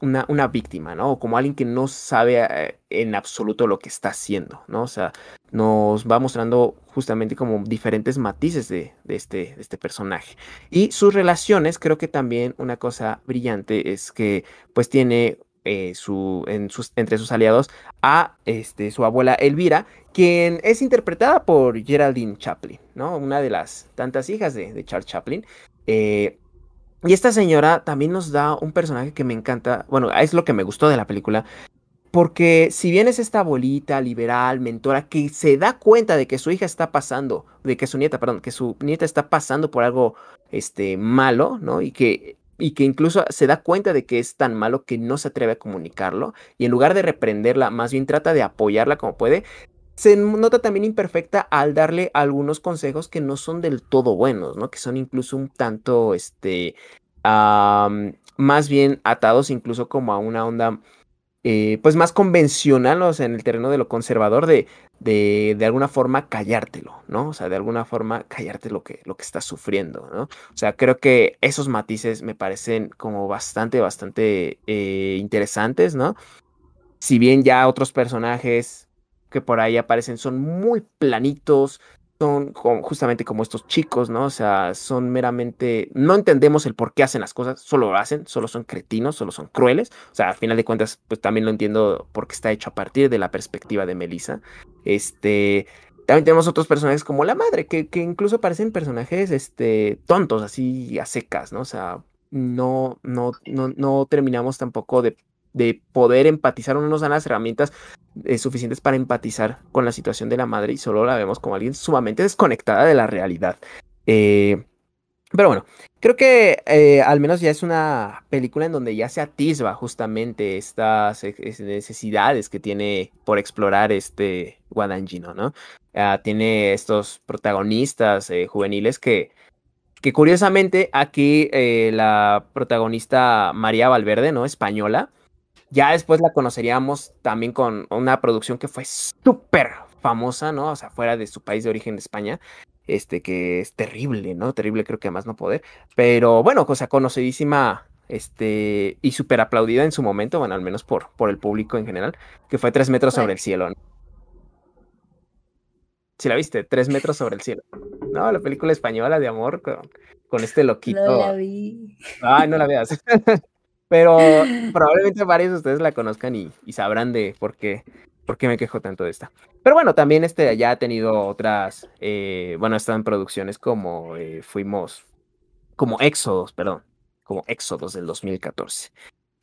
una, una, víctima, ¿no? O como alguien que no sabe eh, en absoluto lo que está haciendo, ¿no? O sea, nos va mostrando justamente como diferentes matices de, de, este, este personaje. Y sus relaciones, creo que también una cosa brillante es que pues tiene eh, su, en sus, entre sus aliados a este, su abuela Elvira, quien es interpretada por Geraldine Chaplin, ¿no? Una de las tantas hijas de, de Charles Chaplin. Eh, y esta señora también nos da un personaje que me encanta, bueno, es lo que me gustó de la película, porque si bien es esta abuelita liberal, mentora, que se da cuenta de que su hija está pasando, de que su nieta, perdón, que su nieta está pasando por algo este, malo, ¿no? Y que y que incluso se da cuenta de que es tan malo que no se atreve a comunicarlo y en lugar de reprenderla, más bien trata de apoyarla como puede, se nota también imperfecta al darle algunos consejos que no son del todo buenos, ¿no? Que son incluso un tanto, este, más bien atados incluso como a una onda eh, pues más convencional, o sea, en el terreno de lo conservador, de, de, de, alguna forma callártelo, ¿no? O sea, de alguna forma callarte lo que, lo que estás sufriendo, ¿no? O sea, creo que esos matices me parecen como bastante, bastante eh, interesantes, ¿no? Si bien ya otros personajes que por ahí aparecen son muy planitos, son justamente como estos chicos, ¿no? O sea, son meramente, no entendemos el por qué hacen las cosas, solo lo hacen, solo son cretinos, solo son crueles. O sea, al final de cuentas, pues también lo entiendo porque está hecho a partir de la perspectiva de Melissa. Este, también tenemos otros personajes como la madre, que, que incluso parecen personajes, este, tontos, así a secas, ¿no? O sea, no, no, no, no terminamos tampoco de de poder empatizar, no nos dan las herramientas eh, suficientes para empatizar con la situación de la madre y solo la vemos como alguien sumamente desconectada de la realidad. Eh, pero bueno, creo que eh, al menos ya es una película en donde ya se atisba justamente estas necesidades que tiene por explorar este Guadangino, ¿no? Ah, tiene estos protagonistas juveniles que, que curiosamente aquí la protagonista María Valverde, ¿no? Española, ya después la conoceríamos también con una producción que fue súper famosa, ¿no? O sea, fuera de su país de origen, España. Este, que es terrible, ¿no? Terrible, creo que más no poder. Pero bueno, o sea, conocidísima este, y súper aplaudida en su momento, bueno, al menos por, por el público en general, que fue Tres metros sobre el cielo, ¿no? Si la viste, Tres metros sobre el cielo. No, la película española de amor con, con este loquito. No la vi. Ay, no la veas. Pero probablemente varios de ustedes la conozcan y, sabrán de por qué, por qué me quejo tanto de esta. Pero bueno, también este ya ha tenido otras, eh, bueno, están producciones como eh, fuimos, como Éxodos, perdón, como Éxodos del 2014.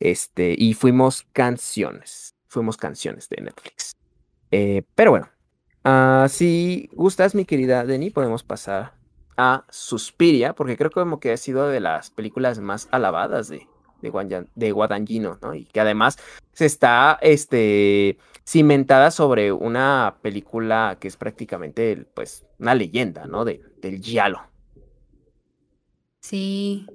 Este, y fuimos canciones, fuimos canciones de Netflix. Eh, pero bueno, uh, si gustas, mi querida Denny, podemos pasar a Suspiria, porque creo que como que ha sido de las películas más alabadas de, de, Guadangino, ¿no? Y que además se está este, cimentada sobre una película que es prácticamente pues, una leyenda, ¿no? De, del Giallo. Sí.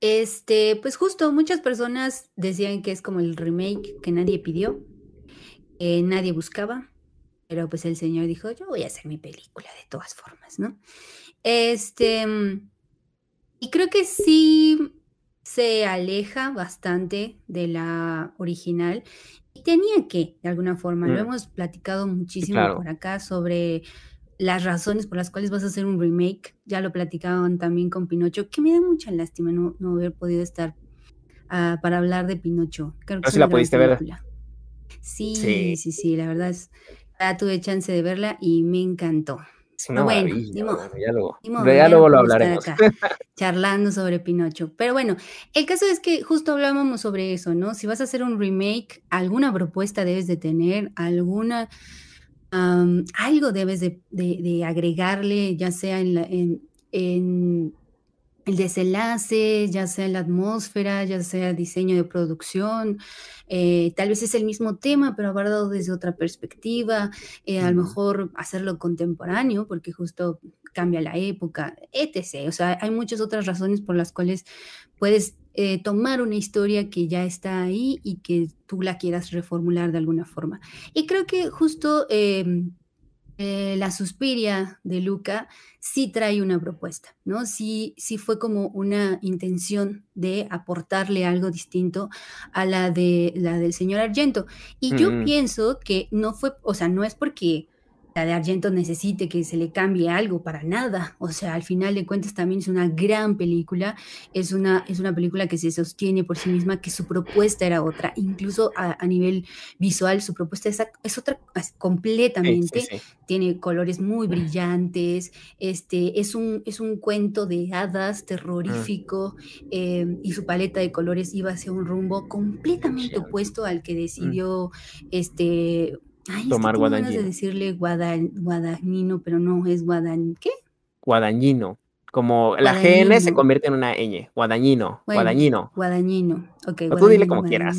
Este, pues justo muchas personas decían que es como el remake que nadie pidió, que nadie buscaba, pero pues el señor dijo, yo voy a hacer mi película de todas formas, ¿no? Este, y creo que sí se aleja bastante de la original y tenía que, de alguna forma, lo mm. hemos platicado muchísimo por acá sobre las razones por las cuales vas a hacer un remake, ya lo platicaban también con Pinocho, que me da mucha lástima no, haber podido estar ah, para hablar de Pinocho. Creo que la pudiste ver. Sí, sí, sí, sí, la verdad es, ya tuve chance de verla y me encantó bueno, ya luego, ya luego lo hablaremos. charlando sobre Pinocho. Pero bueno, el caso es que justo hablábamos sobre eso, ¿no? Si vas a hacer un remake, alguna propuesta debes de tener, alguna, algo debes de, agregarle, ya sea en, en el desenlace, ya sea la atmósfera, ya sea diseño de producción, eh, tal vez es el mismo tema, pero abordado desde otra perspectiva, eh, a lo mejor hacerlo contemporáneo, porque justo cambia la época, etc. O sea, hay muchas otras razones por las cuales puedes eh, tomar una historia que ya está ahí y que tú la quieras reformular de alguna forma. Y creo que justo em, eh, la Suspiria de Luca sí trae una propuesta, ¿no? Sí, sí fue como una intención de aportarle algo distinto a la de la del señor Argento. Y yo Mm. pienso que no fue, o sea, no es porque de Argento necesite que se le cambie algo para nada. O sea, al final de cuentas también es una gran película, es una, es una película que se sostiene por sí misma, que su propuesta era otra, incluso a, a nivel visual, su propuesta es, es otra es completamente, sí, sí. tiene colores muy brillantes, este, es, un, es un cuento de hadas Mm. terrorífico eh, y su paleta de colores iba hacia un rumbo completamente opuesto al que Mm. decidió este... Ay, es que Tomar tengo ganas de decirle guada, guadagnino, pero no, es guadan... ¿Qué? Guadañino. Como la GN se convierte en una ñ. Guadañino. Bueno, Guadañino. guadañino. Ok, O tú dile como quieras.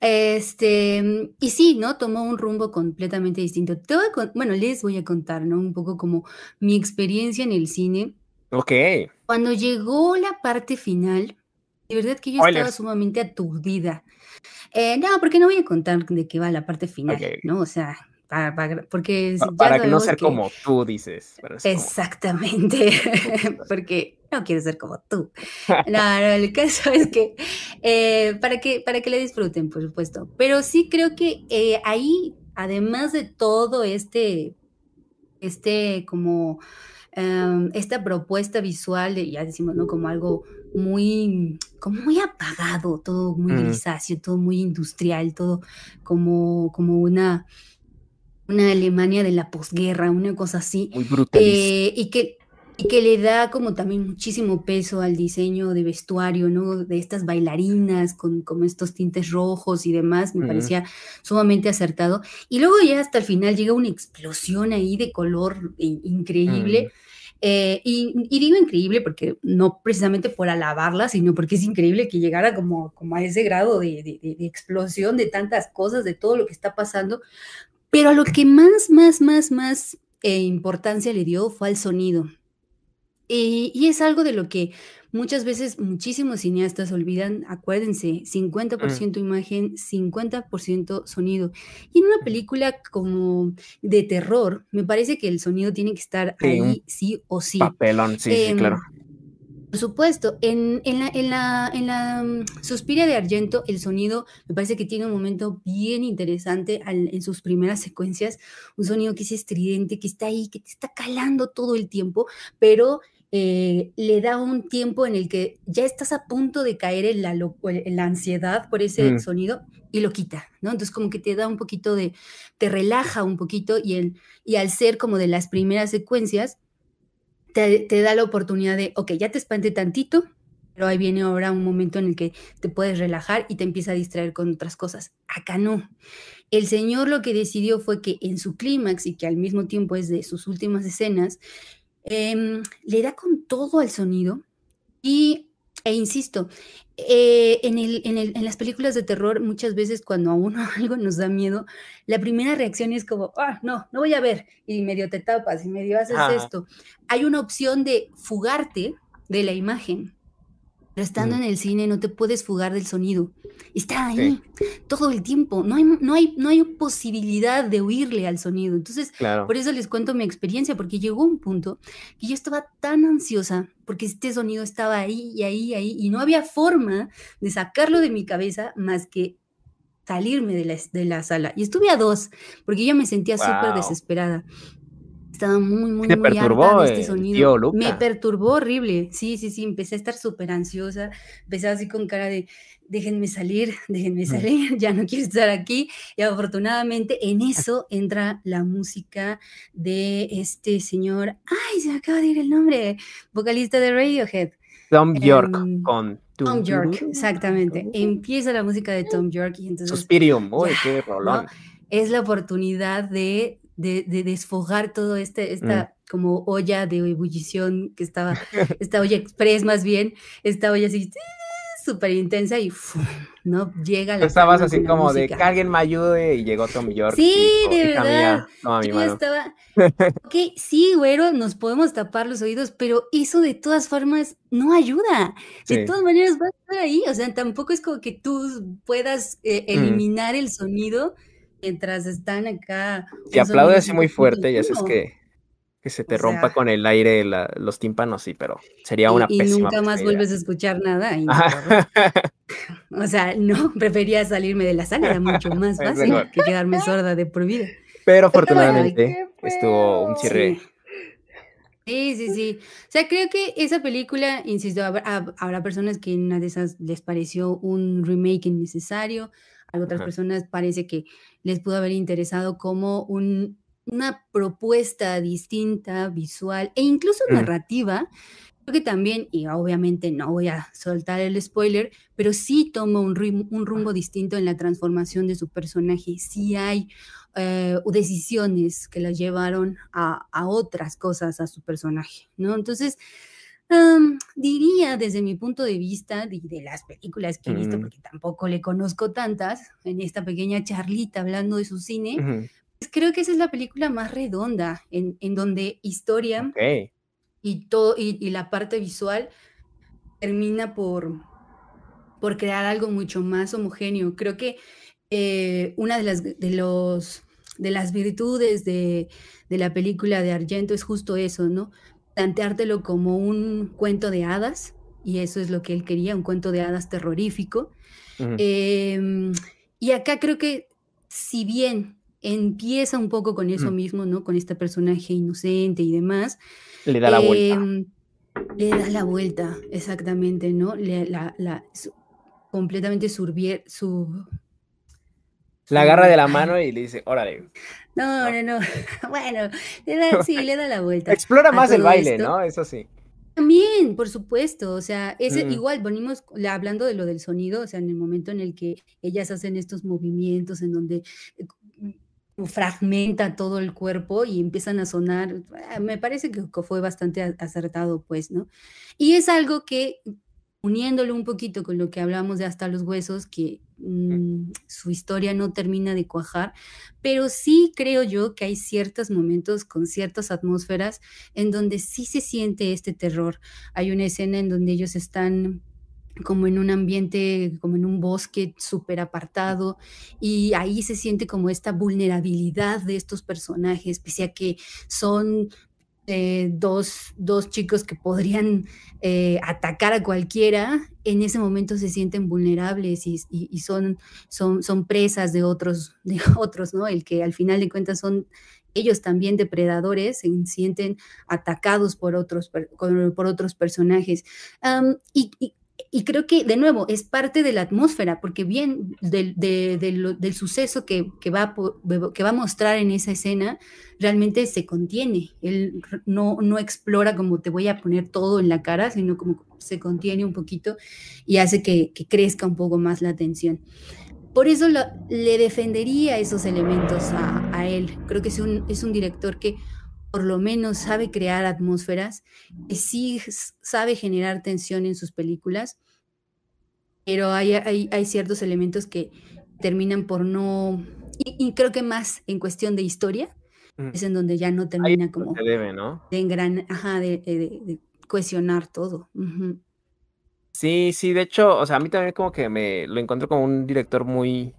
Este, y sí, ¿no? Tomó un rumbo completamente distinto. Te voy a con- bueno, les voy a contar, ¿no? Un poco como mi experiencia en el cine. Ok. Cuando llegó la parte final, de verdad que yo estaba sumamente aturdida. Eh, no, porque no voy a contar de qué va la parte final. ¿no? O sea, para, para- porque Pa- Para que no ser que- como tú dices. como- Exactamente, porque no quiero ser como tú. No, no, el caso es que eh, para que para que le disfruten, por supuesto. Pero sí creo que eh, ahí, además de todo este, este como em, esta propuesta visual, de, ya decimos, ¿no? Como algo muy, como muy apagado, todo muy Mm. grisáceo, todo muy industrial, todo como, como una, una Alemania de la posguerra, una cosa así. Muy. Eh, y, que, y que le da como también muchísimo peso al diseño de vestuario, ¿no? De estas bailarinas con como estos tintes rojos y demás, me Ujú. parecía sumamente acertado. Y luego ya hasta el final llega una explosión ahí de color increíble. Mm. Eh, y, digo increíble porque no precisamente por alabarla, sino porque es increíble que llegara como, como a ese grado de, explosión de tantas cosas, de todo lo que está pasando. Pero a lo que más, más, más, más eh, importancia le dio fue al sonido. Y es algo de lo que muchas veces muchísimos cineastas olvidan. Acuérdense, 50% imagen, 50% sonido. Y en una película como de terror, me parece que el sonido tiene que estar Sí, ahí sí o sí. Papelón, sí, sí, Em, claro. Por supuesto, en, en la, en, la, en la mm, Suspiria de Argento, el sonido me parece que tiene un momento bien interesante al- en sus primeras secuencias, un sonido que es estridente, que está ahí, que te está calando todo el tiempo, pero eh, le da un tiempo en el que ya estás a punto de caer en la, lo- en la ansiedad por ese Mm. sonido y lo quita, ¿no? Entonces como que te da un poquito de, te relaja un poquito y, el, y al ser como de las primeras secuencias, te, te da la oportunidad de, ok, ya te espanté tantito, pero ahí viene ahora un momento en el que te puedes relajar y te empieza a distraer con otras cosas. Acá no. El señor lo que decidió fue que en su clímax y que al mismo tiempo es de sus últimas escenas, em, le da con todo al sonido y, e insisto, eh, en, el, en, el, en las películas de terror muchas veces cuando a uno algo nos da miedo, la primera reacción es como, ah, no, no voy a ver, y medio te tapas y medio haces Ajá. esto. Hay una opción de fugarte de la imagen. Pero estando Mm. en el cine no te puedes fugar del sonido. Está ahí Sí. todo el tiempo. No hay, no, hay, no hay posibilidad de huirle al sonido. Entonces, Claro. por eso les cuento mi experiencia, porque llegó un punto que yo estaba tan ansiosa porque este sonido estaba ahí y ahí y ahí y no había forma de sacarlo de mi cabeza más que salirme de la, de la sala. Y estuve a dos, porque yo me sentía súper Wow. desesperada. Estaba muy, muy, Te muy perturbó harta de este sonido. tío. Me perturbó horrible. Sí, sí, sí. Empecé a estar súper ansiosa. Empecé así con cara de déjenme salir, déjenme salir, ya no quiero estar aquí. Y afortunadamente en eso entra la música de este señor. Ay, se me acaba de ir el nombre. Vocalista de Radiohead. Tom York em, con tu- Tom York, exactamente. Empieza la música de Tom York y entonces Suspirium. Uy, qué rolón. ¿no? es la oportunidad de, de, de desfogar todo este, esta Mm. como olla de ebullición que estaba, esta olla express más bien, esta olla así súper intensa y no llega la Estabas así como de que alguien me ayude y llegó Tom York. Sí, y de "Hija verdad. mi Yo mano. estaba, ok, sí, güero, nos podemos tapar los oídos, pero eso de todas formas no ayuda. De Sí. todas maneras va a estar ahí, o sea, tampoco es como que tú puedas eh, Mm. eliminar el sonido mientras están acá. Si aplaude así muy fuerte, ya sabes que, que se te rompa con el aire los tímpanos, sí, pero sería una y, y nunca más vuelves a escuchar nada. o sea, no, prefería salirme de la sala, era mucho más fácil que quedarme sorda de por vida. Pero afortunadamente estuvo un cierre. Sí. sí, sí, O sea, creo que esa película, insisto, habrá, personas que en una de esas les pareció un remake innecesario, a otras personas parece que les pudo haber interesado como un, una propuesta distinta, visual e incluso mm. narrativa. Creo que también, y obviamente no voy a soltar el spoiler, pero sí toma un, un rumbo distinto en la transformación de su personaje. Sí hay eh, decisiones que la llevaron a, otras cosas a su personaje, ¿no? Entonces, diría desde mi punto de vista, de, de las películas que he visto, porque tampoco le conozco tantas, en esta pequeña charlita hablando de su cine, pues creo que esa es la película más redonda, en, donde historia y, todo, y, la parte visual termina por, por crear algo mucho más homogéneo. Creo que eh, una de las, de, los, de las virtudes de, la película de Argento es justo eso, ¿no? Planteártelo como un cuento de hadas, y eso es lo que él quería, un cuento de hadas terrorífico. Em, y acá creo que si bien empieza un poco con eso mismo, ¿no? Con este personaje inocente y demás. Le da la vuelta. Em, le da la vuelta, exactamente, ¿no? Le, la, la, completamente surbier, su, la agarra de la mano y le dice, órale. No, no, no. Bueno, sí, le da la vuelta. Explora más el baile, ¿no? Eso sí. También, por supuesto, o sea, es mm. igual, venimos hablando de lo del sonido, o sea, en el momento en el que ellas hacen estos movimientos en donde eh, fragmenta todo el cuerpo y empiezan a sonar, ah, me parece que fue bastante acertado, pues, ¿no? Y es algo que uniéndolo un poquito con lo que hablamos de hasta los huesos, que mm, su historia no termina de cuajar, pero sí creo yo que hay ciertos momentos con ciertas atmósferas en donde sí se siente este terror. Hay una escena en donde ellos están como en un ambiente, como en un bosque súper apartado, y ahí se siente como esta vulnerabilidad de estos personajes, pese a que son eh, dos, chicos que podrían eh, atacar a cualquiera, en ese momento se sienten vulnerables y, son, son, son, presas de otros, de otros, ¿no? El que al final de cuentas son ellos también depredadores, se sienten atacados por otros, por, otros personajes. y, y creo que, de nuevo, es parte de la atmósfera, porque bien del, del suceso que, que, va que va a mostrar en esa escena, realmente se contiene. Él no, no explora como te voy a poner todo en la cara, sino como se contiene un poquito y hace que, que crezca un poco más la atención. Por eso le defendería esos elementos a, a él. Creo que es un, es un director que por lo menos sabe crear atmósferas, que sí sabe generar tensión en sus películas, pero hay, hay, ciertos elementos que terminan por no, y, creo que más en cuestión de historia, es en donde ya no termina como debe, ¿no? de, engran, ajá, de, de, cohesionar todo. Sí, sí, de hecho, o sea, a mí también como que me lo encuentro como un director muy,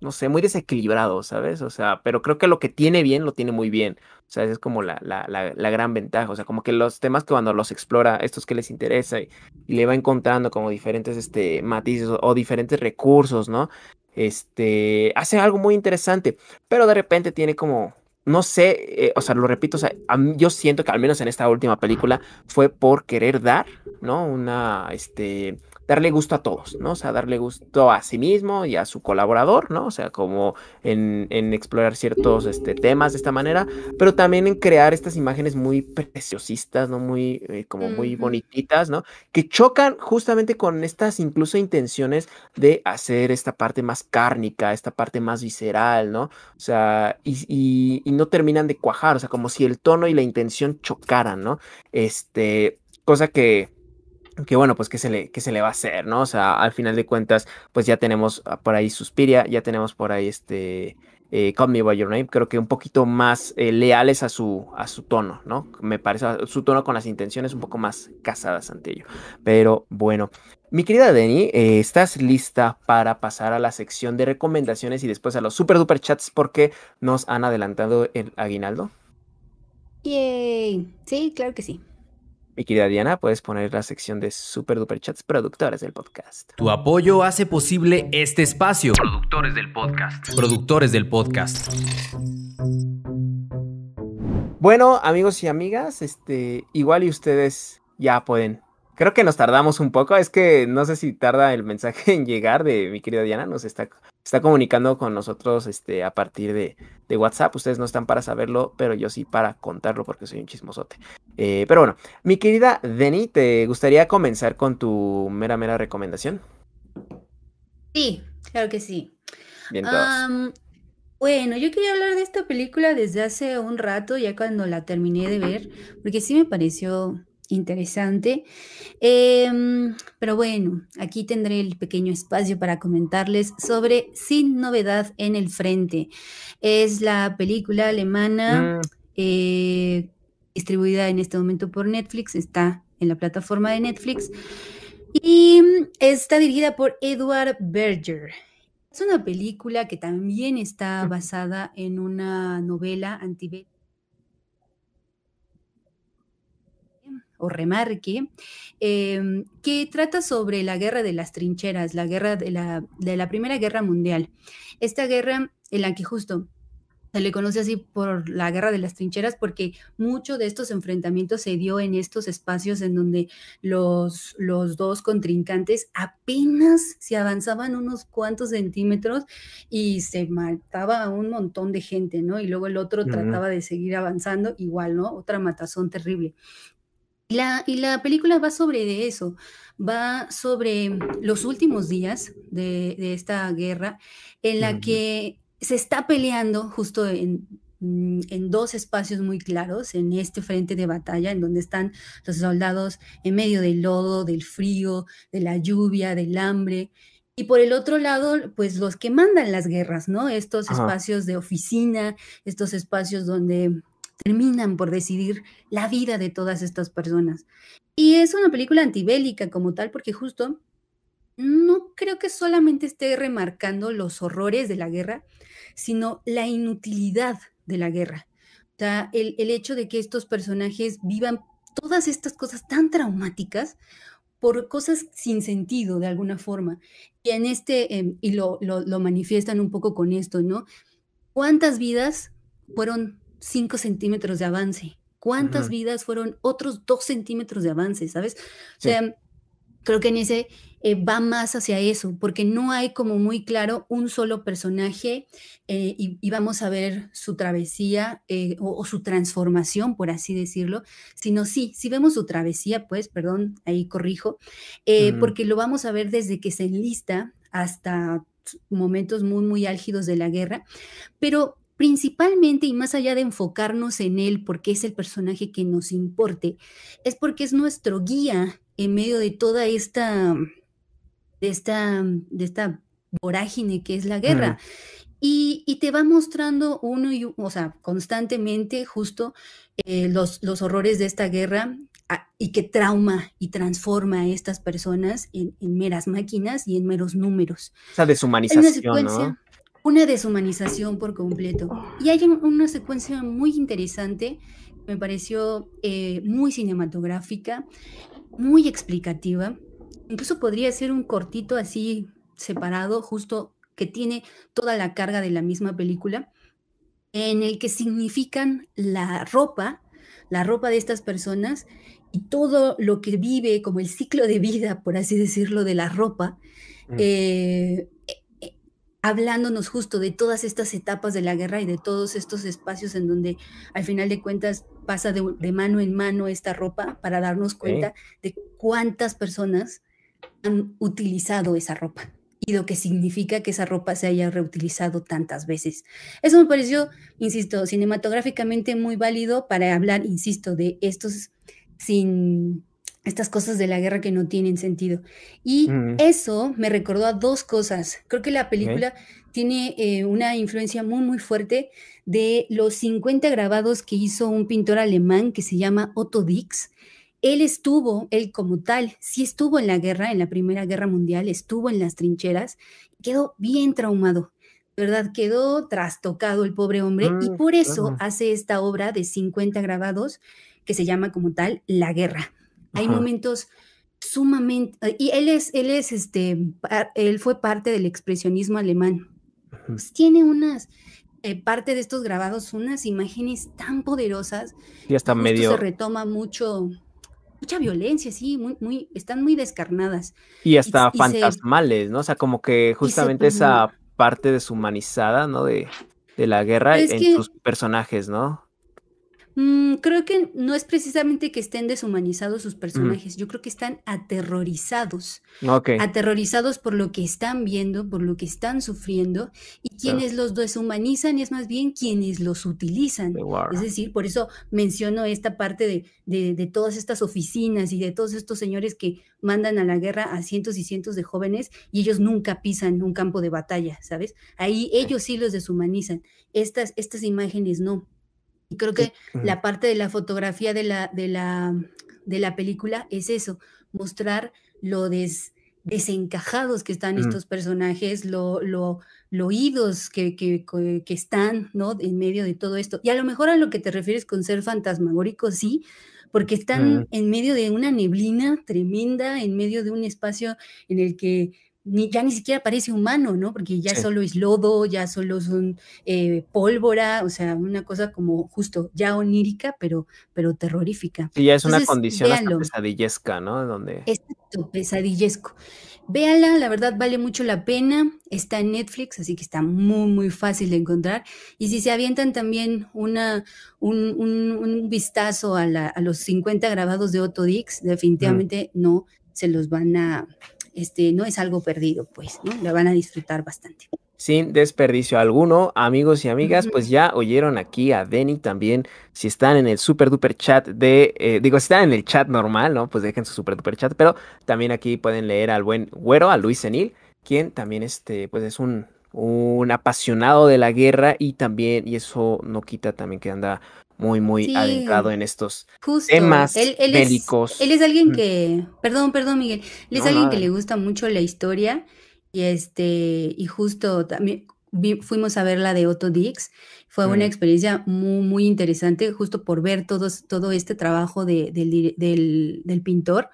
no sé, muy desequilibrado, ¿sabes? O sea, pero creo que lo que tiene bien, lo tiene muy bien. O sea, es como la, la, la, gran ventaja. O sea, como que los temas que cuando los explora, estos que les interesa y, le va encontrando como diferentes este, matices o, diferentes recursos, ¿no? Este, hace algo muy interesante, pero de repente tiene como, no sé, eh, o sea, lo repito, o sea, yo siento que al menos en esta última película fue por querer dar, ¿no? Una, este, darle gusto a todos, ¿no? O sea, darle gusto a sí mismo y a su colaborador, ¿no? O sea, como en, explorar ciertos este, temas de esta manera, pero también en crear estas imágenes muy preciosistas, ¿no? Muy, eh, como muy bonititas, ¿no? Que chocan justamente con estas incluso intenciones de hacer esta parte más cárnica, esta parte más visceral, ¿no? O sea, y, y no terminan de cuajar, o sea, como si el tono y la intención chocaran, ¿no? Este, cosa que que bueno, pues qué se le, qué se le va a hacer, ¿no? O sea, al final de cuentas, pues ya tenemos por ahí Suspiria, ya tenemos por ahí este eh, Call Me By Your Name, creo que un poquito más eh, leales a su, a su tono, ¿no? Me parece su tono con las intenciones un poco más casadas ante ello. Pero bueno, mi querida Denny, eh, ¿estás lista para pasar a la sección de recomendaciones y después a los super duper chats porque nos han adelantado el aguinaldo? Yay. Sí, claro que sí. Mi querida Diana, puedes poner la sección de Super Duper Chats productores del podcast. Tu apoyo hace posible este espacio. Productores del podcast. Productores del podcast. Bueno, amigos y amigas, este, igual y ustedes ya pueden Creo que nos tardamos un poco, es que no sé si tarda el mensaje en llegar de mi querida Diana, nos está, está comunicando con nosotros este, a partir de, WhatsApp, ustedes no están para saberlo, pero yo sí para contarlo porque soy un chismosote. Eh, pero bueno, mi querida Deni, ¿te gustaría comenzar con tu mera, mera recomendación? Sí, claro que sí. Bien, bueno, yo quería hablar de esta película desde hace un rato, ya cuando la terminé de ver, porque sí me pareció interesante. Em, pero bueno, aquí tendré el pequeño espacio para comentarles sobre Sin Novedad en el Frente. Es la película alemana mm. eh, distribuida en este momento por Netflix, está en la plataforma de Netflix y está dirigida por Edward Berger. Es una película que también está basada en una novela antibélica o remarque, em, que trata sobre la guerra de las trincheras, la guerra de la, de la Primera Guerra Mundial. Esta guerra en la que justo se le conoce así por la guerra de las trincheras porque mucho de estos enfrentamientos se dio en estos espacios en donde los, los dos contrincantes apenas se avanzaban unos cuantos centímetros y se mataba a un montón de gente, ¿no? Y luego el otro trataba de seguir avanzando igual, ¿no? Otra matazón terrible. La, y la película va sobre eso, va sobre los últimos días de, esta guerra en la que se está peleando justo en, mm, en, dos espacios muy claros, en este frente de batalla, en donde están los soldados en medio del lodo, del frío, de la lluvia, del hambre. Y por el otro lado, pues los que mandan las guerras, ¿no? Estos espacios de oficina, estos espacios donde terminan por decidir la vida de todas estas personas. Y es una película antibélica como tal, porque justo no creo que solamente esté remarcando los horrores de la guerra, sino la inutilidad de la guerra. O sea, el, hecho de que estos personajes vivan todas estas cosas tan traumáticas por cosas sin sentido de alguna forma. Y en este, em, y lo, lo manifiestan un poco con esto, ¿no? ¿Cuántas vidas fueron 5 centímetros de avance. ¿Cuántas vidas fueron otros 2 centímetros de avance, sabes? O sea, creo que en ese eh, va más hacia eso, porque no hay como muy claro un solo personaje eh, y, vamos a ver su travesía eh, o, su transformación, por así decirlo, sino sí, si vemos su travesía, pues, perdón, ahí corrijo, porque lo vamos a ver desde que se enlista hasta momentos muy, muy álgidos de la guerra, pero principalmente y más allá de enfocarnos en él porque es el personaje que nos importe, es porque es nuestro guía en medio de toda esta, de esta, de esta vorágine que es la guerra. Y, te va mostrando uno y, o sea, constantemente justo eh, los, los horrores de esta guerra ah, y que trauma y transforma a estas personas en, meras máquinas y en meros números. Esa deshumanización, ¿no? Una deshumanización por completo. Y hay una secuencia muy interesante, me pareció eh, muy cinematográfica, muy explicativa. Incluso podría ser un cortito así separado, justo que tiene toda la carga de la misma película, en el que significan la ropa, la ropa de estas personas y todo lo que vive como el ciclo de vida, por así decirlo, de la ropa. Mm. Hablándonos justo de todas estas etapas de la guerra y de todos estos espacios en donde al final de cuentas pasa de, mano en mano esta ropa para darnos cuenta de cuántas personas han utilizado esa ropa y lo que significa que esa ropa se haya reutilizado tantas veces. Eso me pareció, insisto, cinematográficamente muy válido para hablar, insisto, de estos sin estas cosas de la guerra que no tienen sentido. Y eso me recordó a dos cosas. Creo que la película tiene eh, una influencia muy, muy fuerte de los 50 grabados que hizo un pintor alemán que se llama Otto Dix. Él estuvo, él como tal, sí estuvo en la guerra, en la Primera Guerra Mundial, estuvo en las trincheras, quedó bien traumado. ¿verdad? Quedó trastocado el pobre hombre y mm, por eso hace esta obra de 50 grabados que se llama como tal La Guerra. Hay momentos sumamente y él es él es este él fue parte del expresionismo alemán. Pues tiene unas eh, parte de estos grabados unas imágenes tan poderosas y hasta medio se retoma mucho mucha violencia, sí, muy, muy, están muy descarnadas. Y hasta fantasmales, ¿no? O sea, como que justamente esa parte deshumanizada, ¿no? De, de la guerra en sus personajes, ¿no? Mm, creo que no es precisamente que estén deshumanizados sus personajes, yo creo que están aterrorizados. Aterrorizados por lo que están viendo, por lo que están sufriendo, y quienes los deshumanizan es más bien quienes los utilizan. Es decir, por eso menciono esta parte de, de, de, todas estas oficinas y de todos estos señores que mandan a la guerra a cientos y cientos de jóvenes y ellos nunca pisan un campo de batalla, ¿sabes? Ahí ellos sí los deshumanizan. Estas, estas imágenes no. Y creo que la parte de la fotografía de la, de la, de la película es eso, mostrar lo desencajados que están mm. estos personajes, lo, lo, lo oídos que, que, que, están ¿no? en medio de todo esto. Y a lo mejor a lo que te refieres con ser fantasmagórico, sí, porque están en medio de una neblina tremenda, en medio de un espacio en el que ni, ya ni siquiera parece humano, ¿no? Porque ya solo es lodo, ya solo son eh, pólvora, o sea, una cosa como justo ya onírica, pero, pero terrorífica. Sí, ya es una condición hasta pesadillesca, ¿no? Donde... Exacto, pesadillesco. Véala, la verdad vale mucho la pena, está en Netflix, así que está muy, muy fácil de encontrar. Y si se avientan también una, un, un, vistazo a, la, a, los 50 grabados de Otto Dix, definitivamente no se los van a este, no es algo perdido, pues, ¿no? La van a disfrutar bastante. Sin desperdicio alguno, amigos y amigas, pues ya oyeron aquí a Denny también. Si están en el super duper chat de, eh, digo, si están en el chat normal, ¿no? Pues dejen su super duper chat, pero también aquí pueden leer al buen güero, a Luis Senil, quien también este, pues es un, un apasionado de la guerra y también, y eso no quita también que anda muy, muy adentrado en estos temas él, bélicos. Es, él es alguien que, perdón, perdón, Miguel, él es alguien que le gusta mucho la historia y este, y justo también fuimos a ver la de Otto Dix. Fue una experiencia muy, muy interesante, justo por ver todos, todo este trabajo de, del, del, pintor,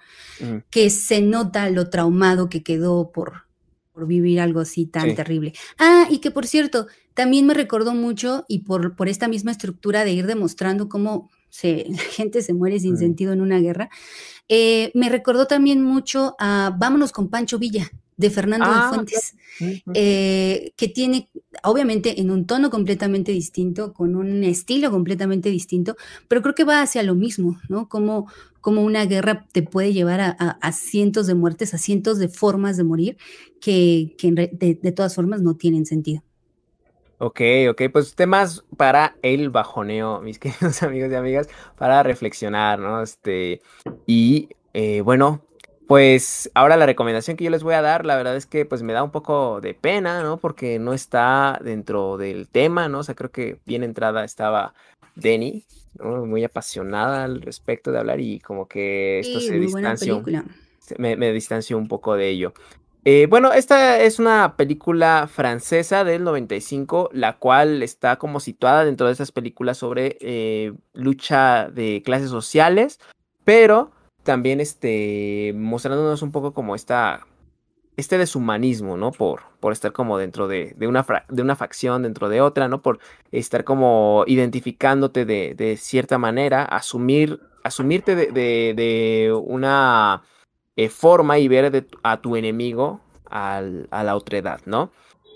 que se nota lo traumado que quedó por, por vivir algo así tan terrible. Ah, y que por cierto, también me recordó mucho, y por, por esta misma estructura de ir demostrando cómo se, la gente se muere sin sentido en una guerra, eh, me recordó también mucho a Vámonos con Pancho Villa, de Fernando de ah, Fuentes, eh, que tiene, obviamente, en un tono completamente distinto, con un estilo completamente distinto, pero creo que va hacia lo mismo, ¿no? Como, como una guerra te puede llevar a, cientos de muertes, a cientos de formas de morir, que, de, todas formas no tienen sentido. Ok, ok, pues temas para el bajoneo, mis queridos amigos y amigas, para reflexionar, ¿no? Este, y eh, bueno, pues ahora la recomendación que yo les voy a dar, la verdad es que pues me da un poco de pena, ¿no? Porque no está dentro del tema, ¿no? O sea, creo que bien entrada estaba Denny, ¿no? Muy apasionada al respecto de hablar y como que esto se distanció. Me, me distanció un poco de ello. Eh, bueno, esta es una película francesa del 95, la cual está como situada dentro de esas películas sobre eh, lucha de clases sociales, pero también este, mostrándonos un poco como esta, este deshumanismo, ¿no? Por, por estar como dentro de, de, una, de una facción, dentro de otra, ¿no? Por estar como identificándote de, de cierta manera, asumir, asumirte de, de una eh, forma y ver a tu enemigo a la otredad, ¿no?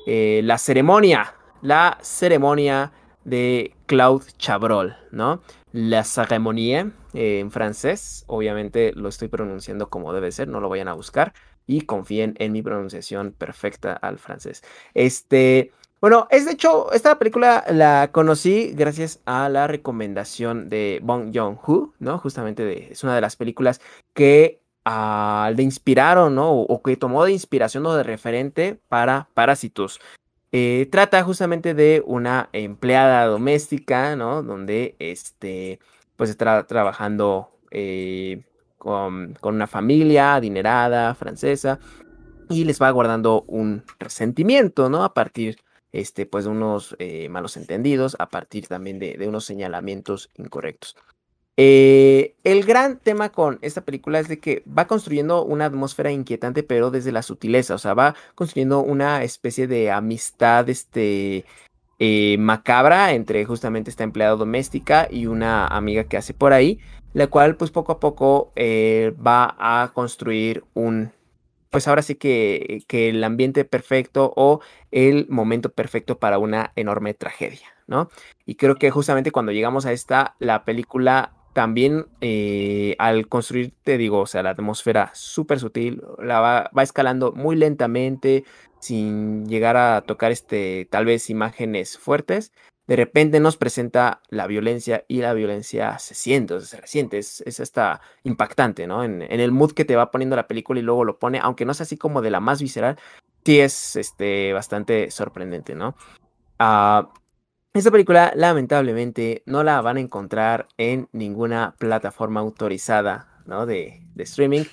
Eh, la ceremonia, la ceremonia de Claude Chabrol, ¿no? La cérémonie eh, en francés, obviamente lo estoy pronunciando como debe ser, no lo vayan a buscar y confíen en mi pronunciación perfecta al francés. Este, bueno, es de hecho, esta película la conocí gracias a la recomendación de Bong Joon-ho, ¿no? Justamente es una de las películas que uh, le inspiraron, ¿no? O, que tomó de inspiración o de referente para Parásitos. Eh, trata justamente de una empleada doméstica, ¿no? Donde este, pues está trabajando eh, con, una familia adinerada, francesa, y les va guardando un resentimiento, ¿no? A partir este, pues, de unos eh, malos entendidos, a partir también de unos señalamientos incorrectos. Eh, el gran tema con esta película es de que va construyendo una atmósfera inquietante, pero desde la sutileza, o sea, va construyendo una especie de amistad, este, eh, macabra entre justamente esta empleada doméstica y una amiga que hace por ahí, la cual pues poco a poco eh, va a construir un, pues ahora sí que, que el ambiente perfecto o el momento perfecto para una enorme tragedia, ¿no? Y creo que justamente cuando llegamos a esta, la película también eh, al construir, te digo, o sea, la atmósfera súper sutil, la va, va, escalando muy lentamente, sin llegar a tocar este, tal vez imágenes fuertes. De repente nos presenta la violencia y la violencia se siente, se resiente, es, hasta impactante, ¿no? En, el mood que te va poniendo la película y luego lo pone, aunque no es así como de la más visceral, sí es este, bastante sorprendente, ¿no? Uh, esta película, lamentablemente, no la van a encontrar en ninguna plataforma autorizada, ¿no? De, de streaming.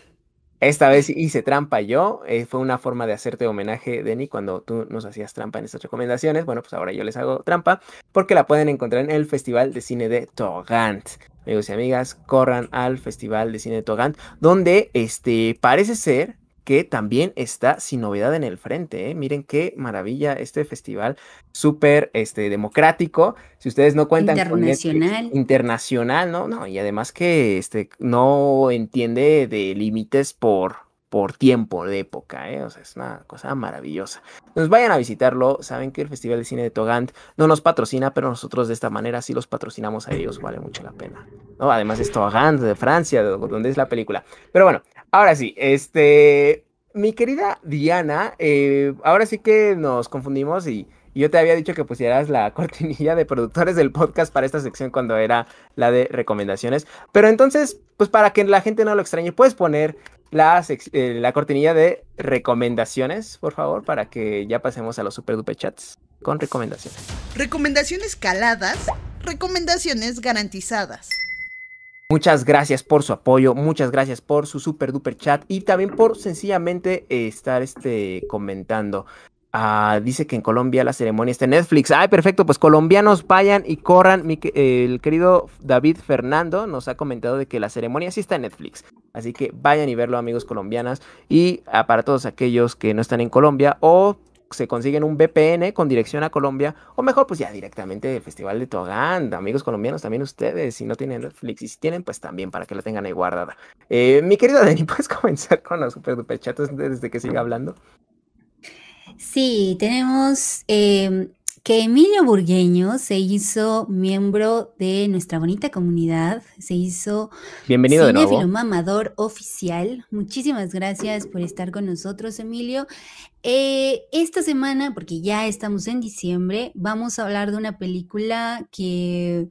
Esta vez hice trampa yo. Eh, fue una forma de hacerte homenaje, Denny, cuando tú nos hacías trampa en estas recomendaciones. Bueno, pues ahora yo les hago trampa porque la pueden encontrar en el Festival de Cine de Togant. Amigos y amigas, corran al Festival de Cine de Togant, donde este parece ser que también está sin novedad en el frente. ¿eh? Miren qué maravilla este festival, súper este, democrático. Si ustedes no cuentan internacional. con internacional, ¿no? No, y además que este, no entiende de límites por, por tiempo de época, ¿eh? O sea, es una cosa maravillosa. Nos vayan a visitarlo, saben que el Festival de Cine de Togant no nos patrocina, pero nosotros de esta manera sí los patrocinamos a ellos, vale mucho la pena, ¿no? Además es Togant de Francia, donde es la película. Pero bueno, Ahora sí, este, mi querida Diana, eh, ahora sí que nos confundimos y, yo te había dicho que pusieras la cortinilla de productores del podcast para esta sección cuando era la de recomendaciones. Pero entonces, pues para que la gente no lo extrañe, puedes poner la, eh, la cortinilla de recomendaciones, por favor, para que ya pasemos a los super duper chats con recomendaciones. Recomendaciones caladas, recomendaciones garantizadas. Muchas gracias por su apoyo, muchas gracias por su super duper chat y también por sencillamente estar este, comentando. Ah, dice que en Colombia la ceremonia está en Netflix. Ay, perfecto, pues colombianos vayan y corran. el querido David Fernando nos ha comentado de que la ceremonia sí está en Netflix. Así que vayan y verlo, amigos colombianas. Y ah, para todos aquellos que no están en Colombia o se consiguen un VPN con dirección a Colombia, o mejor, pues ya directamente del Festival de Togán, amigos colombianos, también ustedes, si no tienen Netflix, y si tienen, pues también para que la tengan ahí guardada. Eh, mi querido Dani, ¿puedes comenzar con los super duper chatos desde que siga hablando? Sí, tenemos eh, que Emilio Burgueño se hizo miembro de nuestra bonita comunidad, se hizo Bienvenido de nuevo. mamador oficial. Muchísimas gracias por estar con nosotros, Emilio. Eh, esta semana, porque ya estamos en diciembre, vamos a hablar de una película que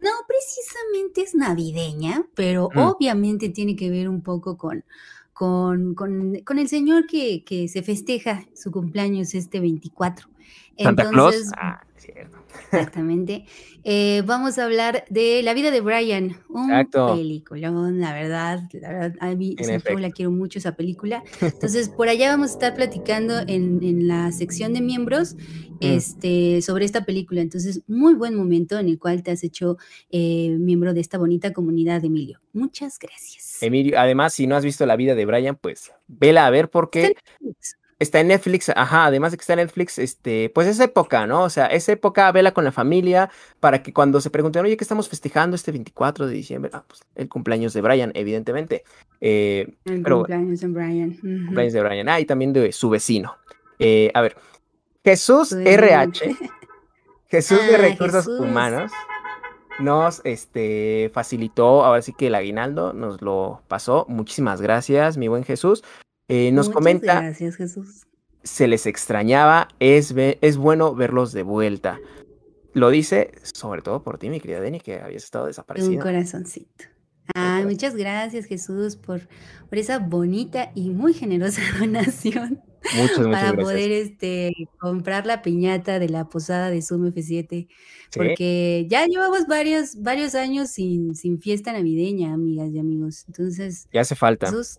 no precisamente es navideña, pero mm. obviamente tiene que ver un poco con, con, con, el señor que, que se festeja su cumpleaños este 24. Santa Claus. Ah, cierto. Exactamente. Eh, vamos a hablar de La vida de Brian, un peliculón, la verdad, la verdad, a mí la quiero mucho esa película. Entonces, por allá vamos a estar platicando en, la sección de miembros mm. este, sobre esta película. Entonces, muy buen momento en el cual te has hecho eh, miembro de esta bonita comunidad, Emilio. Muchas gracias. Emilio, además, si no has visto La vida de Brian, pues vela a ver porque Está en Netflix, ajá, además de que está en Netflix, este, pues esa época, ¿no? O sea, esa época, vela con la familia, para que cuando se pregunten, oye, ¿qué estamos festejando este 24 de diciembre? Ah, pues el cumpleaños de Brian, evidentemente. Eh, el cumpleaños de Brian. Cumpleaños de Brian, ah, y también de su vecino. Eh, a ver, Jesús RH, Jesús de ah, Recursos Humanos, nos este, facilitó, ahora sí que el aguinaldo nos lo pasó. Muchísimas gracias, mi buen Jesús. Eh, nos comenta. Gracias, Jesús. Se les extrañaba, es, es bueno verlos de vuelta. Lo dice sobre todo por ti, mi querida Denny, que habías estado desaparecida. Un corazoncito. Ah, muchas gracias Jesús por, por esa bonita y muy generosa donación. Muchas, muchas para gracias. poder este, comprar la piñata de la posada de Zoom F7. Porque ya llevamos varios, varios años sin, sin fiesta navideña, amigas y amigos. Entonces, Ya hace falta. Jesús,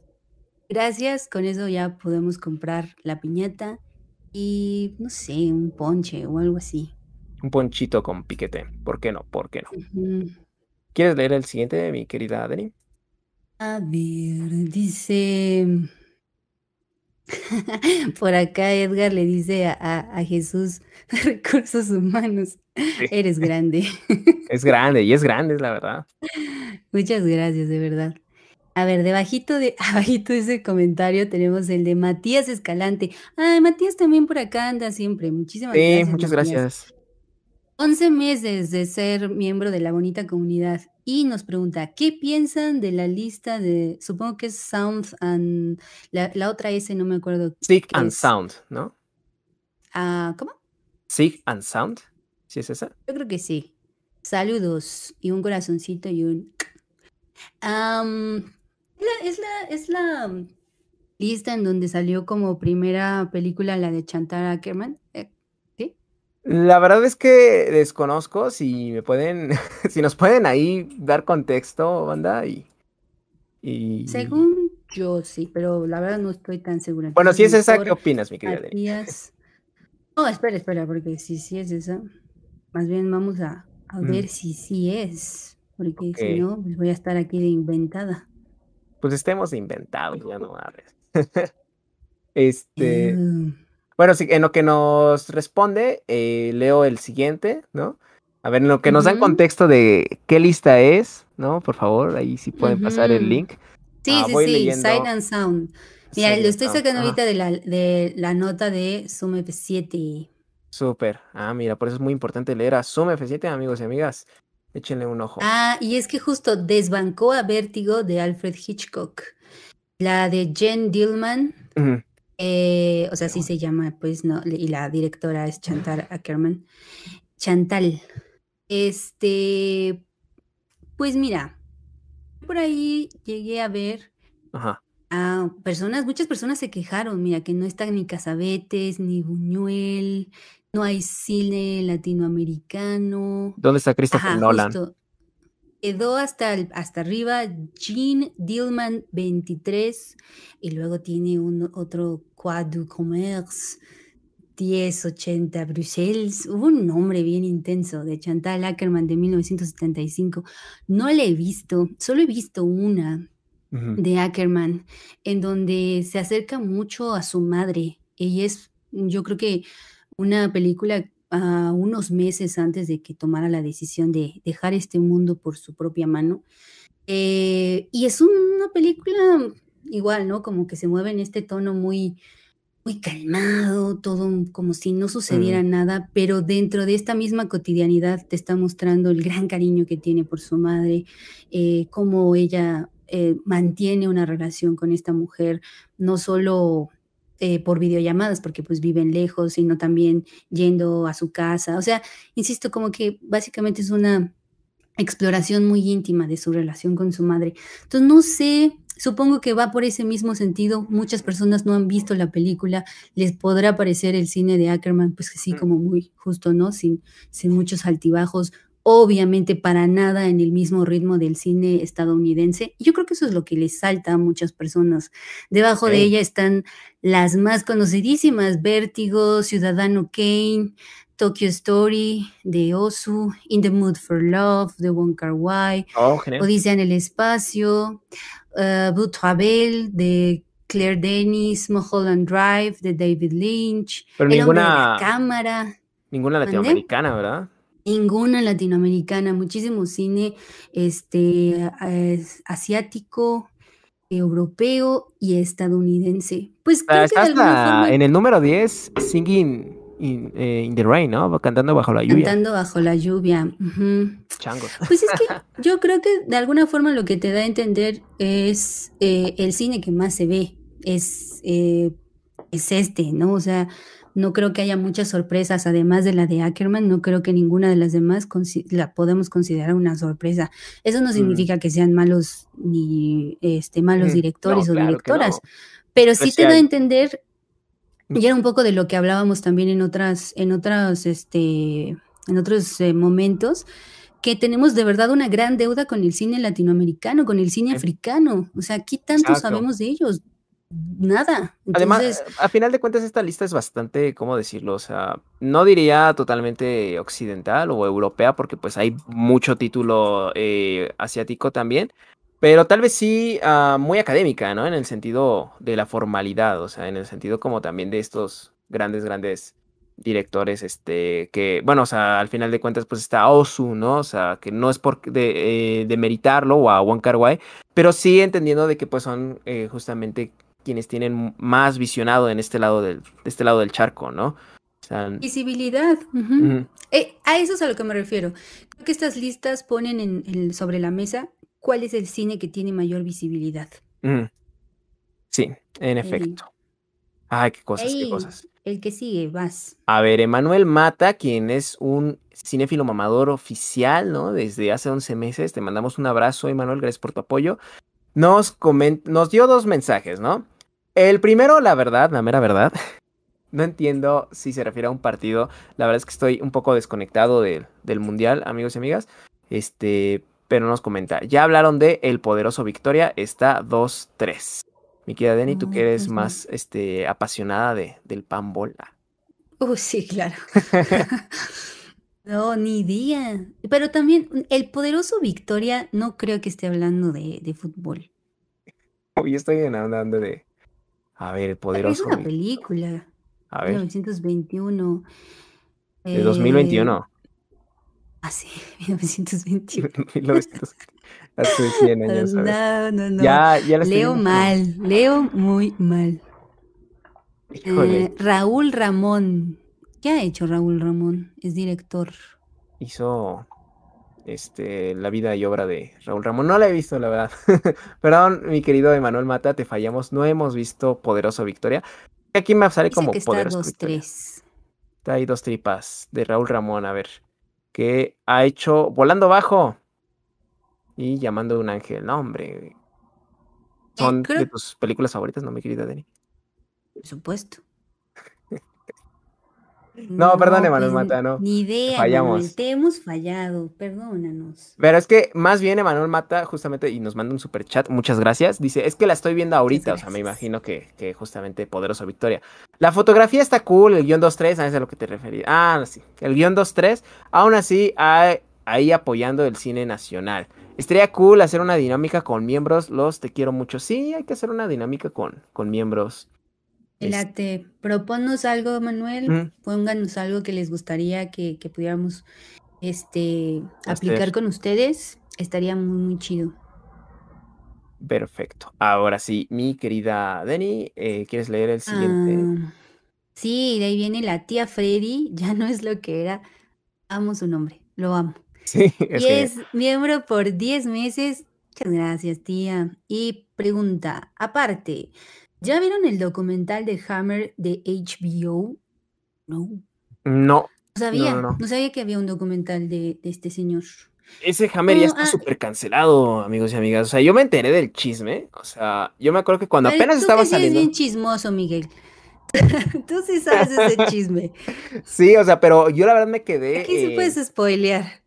gracias. Con eso ya podemos comprar la piñata y, no sé, un ponche o algo así. Un ponchito con piquete. ¿Por qué no? ¿Por qué no? ¿Quieres leer el siguiente, mi querida Dani? A ver, dice. Por acá Edgar le dice a, a- a Jesús, recursos humanos, eres grande. Es grande, y es grande, es la verdad. Muchas gracias, de verdad. A ver, debajito de, abajito de ese comentario tenemos el de Matías Escalante. Ay, Matías también por acá anda siempre. Muchísimas Sí, gracias. muchas Matías. gracias. 11 meses de ser miembro de la bonita comunidad y nos pregunta, ¿qué piensan de la lista de, supongo que es Sound and, la, la otra S no me acuerdo. Sick and es. Sound, ¿no? Ah, ¿Cómo? Sick and Sound. ¿Sí es esa? Yo creo que sí. Saludos y un corazoncito y un... Es la, es la, es la mm, lista en donde salió como primera película la de Chantal Ackerman. Eh, ¿Sí? La verdad es que desconozco si me pueden, si nos pueden ahí dar contexto, banda, y, y... Según yo sí, pero la verdad no estoy tan segura. Bueno, si es esa, ¿qué opinas, mi querida? Matías. No, espera, espera, porque si sí es esa, más bien vamos a, a Mm. ver si sí es, porque si no, pues voy a estar aquí de inventada. Pues estemos inventados, ya no mames. Este, Mm, bueno, sí, en lo que nos responde, eh, leo el siguiente, ¿no? A ver, en lo que nos dan contexto de qué lista es, ¿no? Por favor, ahí sí pueden pasar el link. Sí, Ah, sí, sí, leyendo. Sight and Sound. Mira, lo estoy sacando ahorita de la, de la nota de Zoom F7. Súper. Ah, mira, por eso es muy importante leer a Zoom F7, amigos y amigas. Échenle un ojo. Ah, y es que justo desbancó a Vértigo de Alfred Hitchcock. La de Jen Dillman, eh, o sea, sí se llama, pues, no, y la directora es Chantal Ackerman. Chantal. Este, pues mira, por ahí llegué a ver Ajá. a personas, muchas personas se quejaron, mira, que no están ni Casabetes, ni Buñuel, no hay cine latinoamericano. ¿Dónde está Christopher Ajá, Nolan? justo. Quedó hasta, el- hasta arriba Jean Dillman 23 y luego tiene un otro Croix du Commerce 1080 Bruselas. Hubo un nombre bien intenso de Chantal Ackerman de 1975. No la he visto, solo he visto una de Ackerman, en donde se acerca mucho a su madre. Ella es, yo creo que una película a unos meses antes de que tomara la decisión de dejar este mundo por su propia mano. Eh, y es una película igual, ¿no? Como que se mueve en este tono muy, muy calmado, todo como si no sucediera nada, pero dentro de esta misma cotidianidad te está mostrando el gran cariño que tiene por su madre, eh, cómo ella eh, mantiene una relación con esta mujer, no solo eh, por videollamadas, porque pues viven lejos, sino también yendo a su casa. O sea, insisto, como que básicamente es una exploración muy íntima de su relación con su madre. Entonces, no sé, supongo que va por ese mismo sentido. Muchas personas no han visto la película, les podrá parecer el cine de Ackerman, pues así como muy justo, ¿no? Sin, sin muchos altibajos. Obviamente para nada en el mismo ritmo del cine estadounidense. Yo creo que eso es lo que les salta a muchas personas. Debajo de ella están las más conocidísimas, Vértigo, Ciudadano Kane, Tokyo Story de Osu, In the Mood for Love de Wong Kar Wai, Oh. Odisea en el espacio, uh, Blue Travel de Claire Denis, Mulholland Drive de David Lynch, Pero El hombre de la ninguna, cámara, ninguna latinoamericana, ¿verdad? Ninguna latinoamericana, muchísimo cine este, asiático, europeo y estadounidense. Pues Ah, creo que Está de alguna hasta forma en el número 10, Singing in, eh, in the Rain, ¿no? Cantando bajo la lluvia. cantando bajo la lluvia. Changos. Pues es que yo creo que de alguna forma lo que te da a entender es eh, el cine que más se ve, es, eh, es este, ¿no? O sea, No creo que haya muchas sorpresas, además de la de Ackerman, no creo que ninguna de las demás la podemos considerar una sorpresa. Eso no mm. significa que sean malos ni este malos mm, directores o directoras, pero sí te da a entender y era un poco de lo que hablábamos también en otras en otras este en otros eh, momentos que tenemos de verdad una gran deuda con el cine latinoamericano, con el cine africano. O sea, ¿qué tanto sabemos de ellos? Nada. Además, a final de cuentas, esta lista es bastante, ¿cómo decirlo? O sea, no diría totalmente occidental o europea, porque pues hay mucho título eh, asiático también, pero tal vez sí ah, muy académica, ¿no? En el sentido de la formalidad, o sea, en el sentido como también de estos grandes, grandes directores, este, que, bueno, o sea, al final de cuentas, pues está Osu, ¿no? O sea, que no es por de, eh, meritarlo o a Wong Kar -wai, pero sí entendiendo de que pues son eh, justamente quienes tienen más visionado en este lado del, de este lado del charco, ¿no? Visibilidad. Eh, a eso es a lo que me refiero. Creo que estas listas ponen en, sobre la mesa cuál es el cine que tiene mayor visibilidad. Sí, en efecto. Ay, qué cosas, qué cosas. El que sigue, vas. A ver, Emanuel Mata, quien es un cinéfilo mamador oficial, ¿no? Desde hace 11 meses. Te mandamos un abrazo, Emanuel, gracias por tu apoyo. Nos, nos dio dos mensajes, ¿no? El primero, la verdad, la mera verdad. No entiendo si se refiere a un partido. La verdad es que estoy un poco desconectado del mundial, amigos y amigas. Este, pero nos comenta. Ya hablaron de El Poderoso Victoria. Está 2-3. Mi querida Denny, tú que eres más este, apasionada de, del pan bola. Uh, sí, claro. no, ni idea. Pero también, el poderoso Victoria no creo que esté hablando de, de fútbol. Hoy estoy hablando de. A ver, el poderoso. Es una película. A ver. 1921. De 2021. Ah, sí, 1921. Hace 100 años. No, no, no. Ya, ya leo mal, leo muy mal. Eh, Raúl Ramón. ¿Qué ha hecho Raúl Ramón? Es director. Hizo este, la vida y obra de Raúl Ramón. No la he visto, la verdad. Perdón, mi querido Emanuel Mata, te fallamos. No hemos visto Poderoso Victoria. Aquí me sale como que Poderoso dos, Tres. Está ahí dos tripas de Raúl Ramón. A ver. ¿Qué ha hecho Volando Bajo y Llamando a un ángel. No, hombre. Eh, Son de tus películas favoritas, ¿no, mi querida Dani? Por supuesto. No, perdón, Emanuel pues, Mata, no. Ni idea, fallamos. te hemos fallado, perdónanos. Pero es que más bien Emanuel Mata, justamente, y nos manda un super chat, muchas gracias. Dice, es que la estoy viendo ahorita, o sea, me imagino que, que justamente Poderoso Victoria. La fotografía está cool, el guion 2-3, a eso es a lo que te referí. Ah, sí, el guion 2-3, aún así, hay, ahí apoyando el cine nacional. Estaría cool hacer una dinámica con miembros, los te quiero mucho. Sí, hay que hacer una dinámica con, con miembros. Elate, proponnos algo, Manuel. Pónganos algo que les gustaría que, pudiéramos este, aplicar con ustedes. Estaría muy, muy chido. Perfecto. Ahora sí, mi querida Denny, eh, ¿quieres leer el siguiente? Ah, sí, de ahí viene la tía Freddy. Ya no es lo que era. Amo su nombre, lo amo. y es miembro por 10 meses. Muchas gracias, tía. Y pregunta, aparte, ¿ya vieron el documental de Hammer de HBO? No. No. No sabía, no, sabía que había un documental de, este señor. Ese Hammer ya está ah, súper cancelado, amigos y amigas. O sea, yo me enteré del chisme. O sea, yo me acuerdo que cuando apenas estaba saliendo. Es bien chismoso, Miguel. Tú sí sabes ese chisme. Sí, o sea, pero yo la verdad me quedé. Aquí sí puedes spoilear.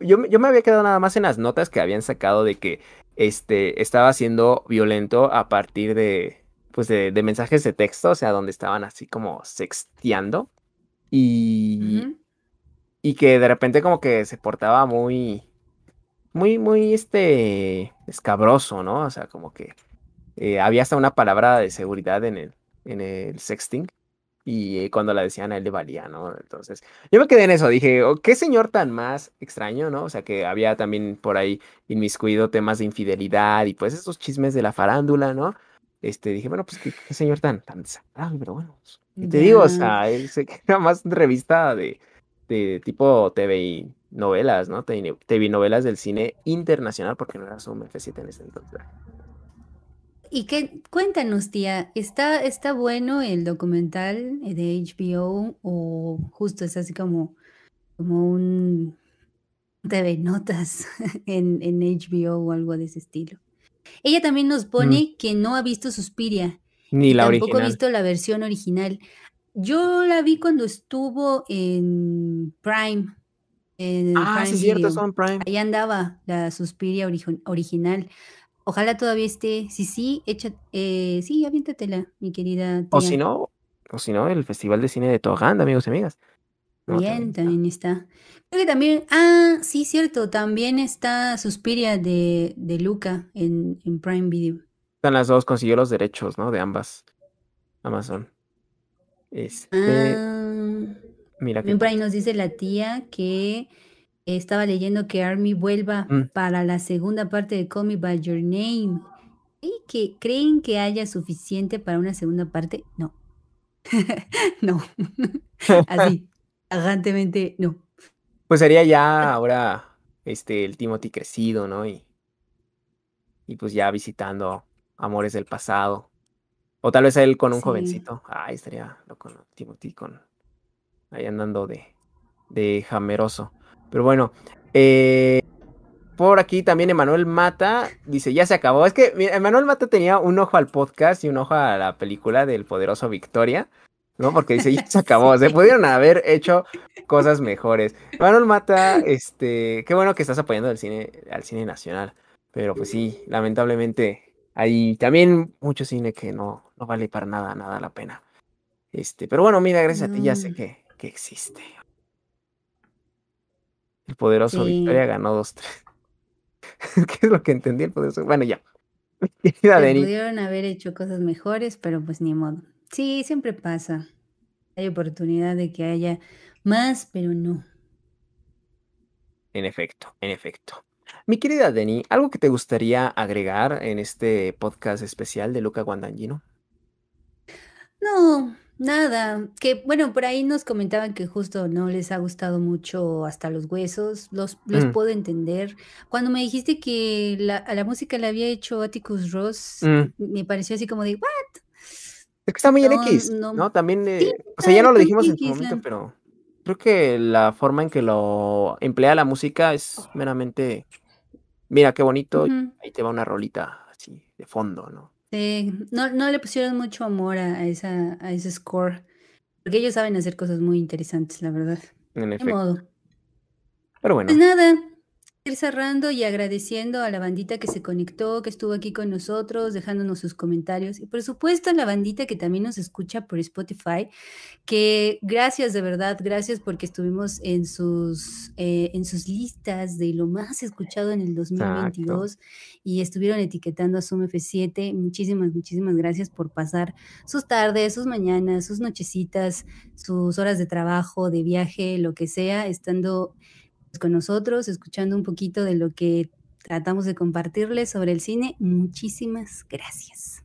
Yo, me había quedado nada más en las notas que habían sacado de que este, estaba siendo violento a partir de, pues de, mensajes de texto, o sea, donde estaban así como sexteando. Y, y que de repente como que se portaba muy, muy, muy, este, escabroso, ¿no? O sea, como que eh, había hasta una palabra de seguridad en el, en el sexting y cuando la decían a él le valía, ¿no? Entonces, yo me quedé en eso, dije, oh, qué señor tan más extraño, ¿no? O sea, que había también por ahí inmiscuido temas de infidelidad y pues esos chismes de la farándula, ¿no? Este, dije, bueno, pues qué, señor tan, tan desagradable, pero bueno, pues, y te digo, o sea, él se era más revista de, de tipo TV novelas, ¿no? TV novelas del cine internacional, porque no era su F7 en ese entonces. Y qué, cuéntanos, tía, ¿está, ¿está bueno el documental de HBO o justo es así como, como un TV notas en, en HBO o algo de ese estilo? Ella también nos pone que no ha visto Suspiria. Ni la tampoco original. ha visto la versión original. Yo la vi cuando estuvo en Prime. En Ah, sí, Prime es cierto, Video. son Prime. Ahí andaba la Suspiria origi- original. Ojalá todavía esté. Sí, sí, echa, eh, sí, aviéntatela, mi querida O si no, o si no, el Festival de Cine de Toganda, amigos y amigas. No, Bien, también está. Creo que también, ah, sí, cierto, también está Suspiria de, de Luca en, en Prime Video. Están las dos, consiguió los derechos, ¿no? De ambas. Amazon. Este, Ah, mira que por ahí nos dice la tía que estaba leyendo que Army vuelva Mm. para la segunda parte de Call Me By Your Name. ¿Y que creen que haya suficiente para una segunda parte? No. no. Así, tajantemente, no. Pues sería ya ahora este el Timothy crecido, ¿no? Y, y pues ya visitando amores del pasado. O tal vez él con un Sí. jovencito. Ay, estaría loco, ¿no? Timothy con ahí andando de, de jameroso. Pero bueno, eh, por aquí también Emanuel Mata dice, ya se acabó. Es que Emanuel Mata tenía un ojo al podcast y un ojo a la película del poderoso Victoria, ¿no? Porque dice, ya se acabó. Se pudieron haber hecho cosas mejores. Manuel Mata, este, qué bueno que estás apoyando al cine, al cine nacional. Pero pues sí, lamentablemente hay también mucho cine que no, no vale para nada, nada la pena. Este, pero bueno, mira, gracias a ti ya sé No. que, que existe. El poderoso Sí. Victoria ganó dos, tres. ¿Qué es lo que entendí el poderoso? Bueno, ya. Pudieron haber hecho cosas mejores, pero pues ni modo. Sí, siempre pasa. Hay oportunidad de que haya más, pero no. En efecto, en efecto. Mi querida Deni, ¿algo que te gustaría agregar en este podcast especial de Luca Guadagnino? No, nada. Que bueno, por ahí nos comentaban que justo no les ha gustado mucho hasta los huesos. Los, los Mm. puedo entender. Cuando me dijiste que la, a la música la había hecho Atticus Ross, Mm. me pareció así como de, ¿what? Es que está muy en No, X, no. ¿no? También, Sí, eh, o sea, ya no lo dijimos en su momento, pero creo que la forma en que lo emplea la música es meramente, mira qué bonito, ahí te va una rolita así de fondo, ¿no? Sí, no, no le pusieron mucho amor a, a esa, a ese score. Porque ellos saben hacer cosas muy interesantes, la verdad. En De efecto. modo. Pero bueno, Pues nada, ir cerrando y agradeciendo a la bandita que se conectó, que estuvo aquí con nosotros, dejándonos sus comentarios. Y por supuesto a la bandita que también nos escucha por Spotify, que gracias de verdad, gracias porque estuvimos en sus, eh, en sus listas de lo más escuchado en el 2022 y estuvieron etiquetando a Zoom F7. Muchísimas, muchísimas gracias por pasar sus tardes, sus mañanas, sus nochecitas, sus horas de trabajo, de viaje, lo que sea, estando con nosotros, escuchando un poquito de lo que tratamos de compartirles sobre el cine. Muchísimas gracias.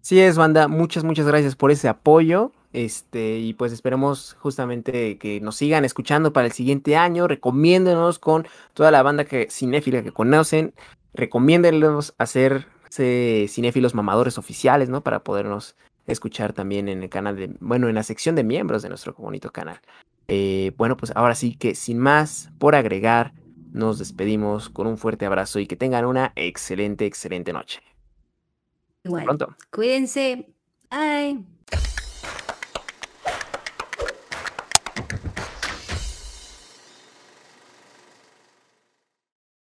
sí es, banda, muchas, muchas gracias por ese apoyo. Este, y pues esperemos justamente que nos sigan escuchando para el siguiente año. Recomiéndenos con toda la banda que cinéfila que conocen. Recomiéndenlos hacerse cinéfilos mamadores oficiales, ¿no? Para podernos escuchar también en el canal de, bueno, en la sección de miembros de nuestro bonito canal. Eh, bueno, pues ahora sí que sin más por agregar, nos despedimos con un fuerte abrazo y que tengan una excelente, excelente noche. Hasta pronto. Cuídense. Bye.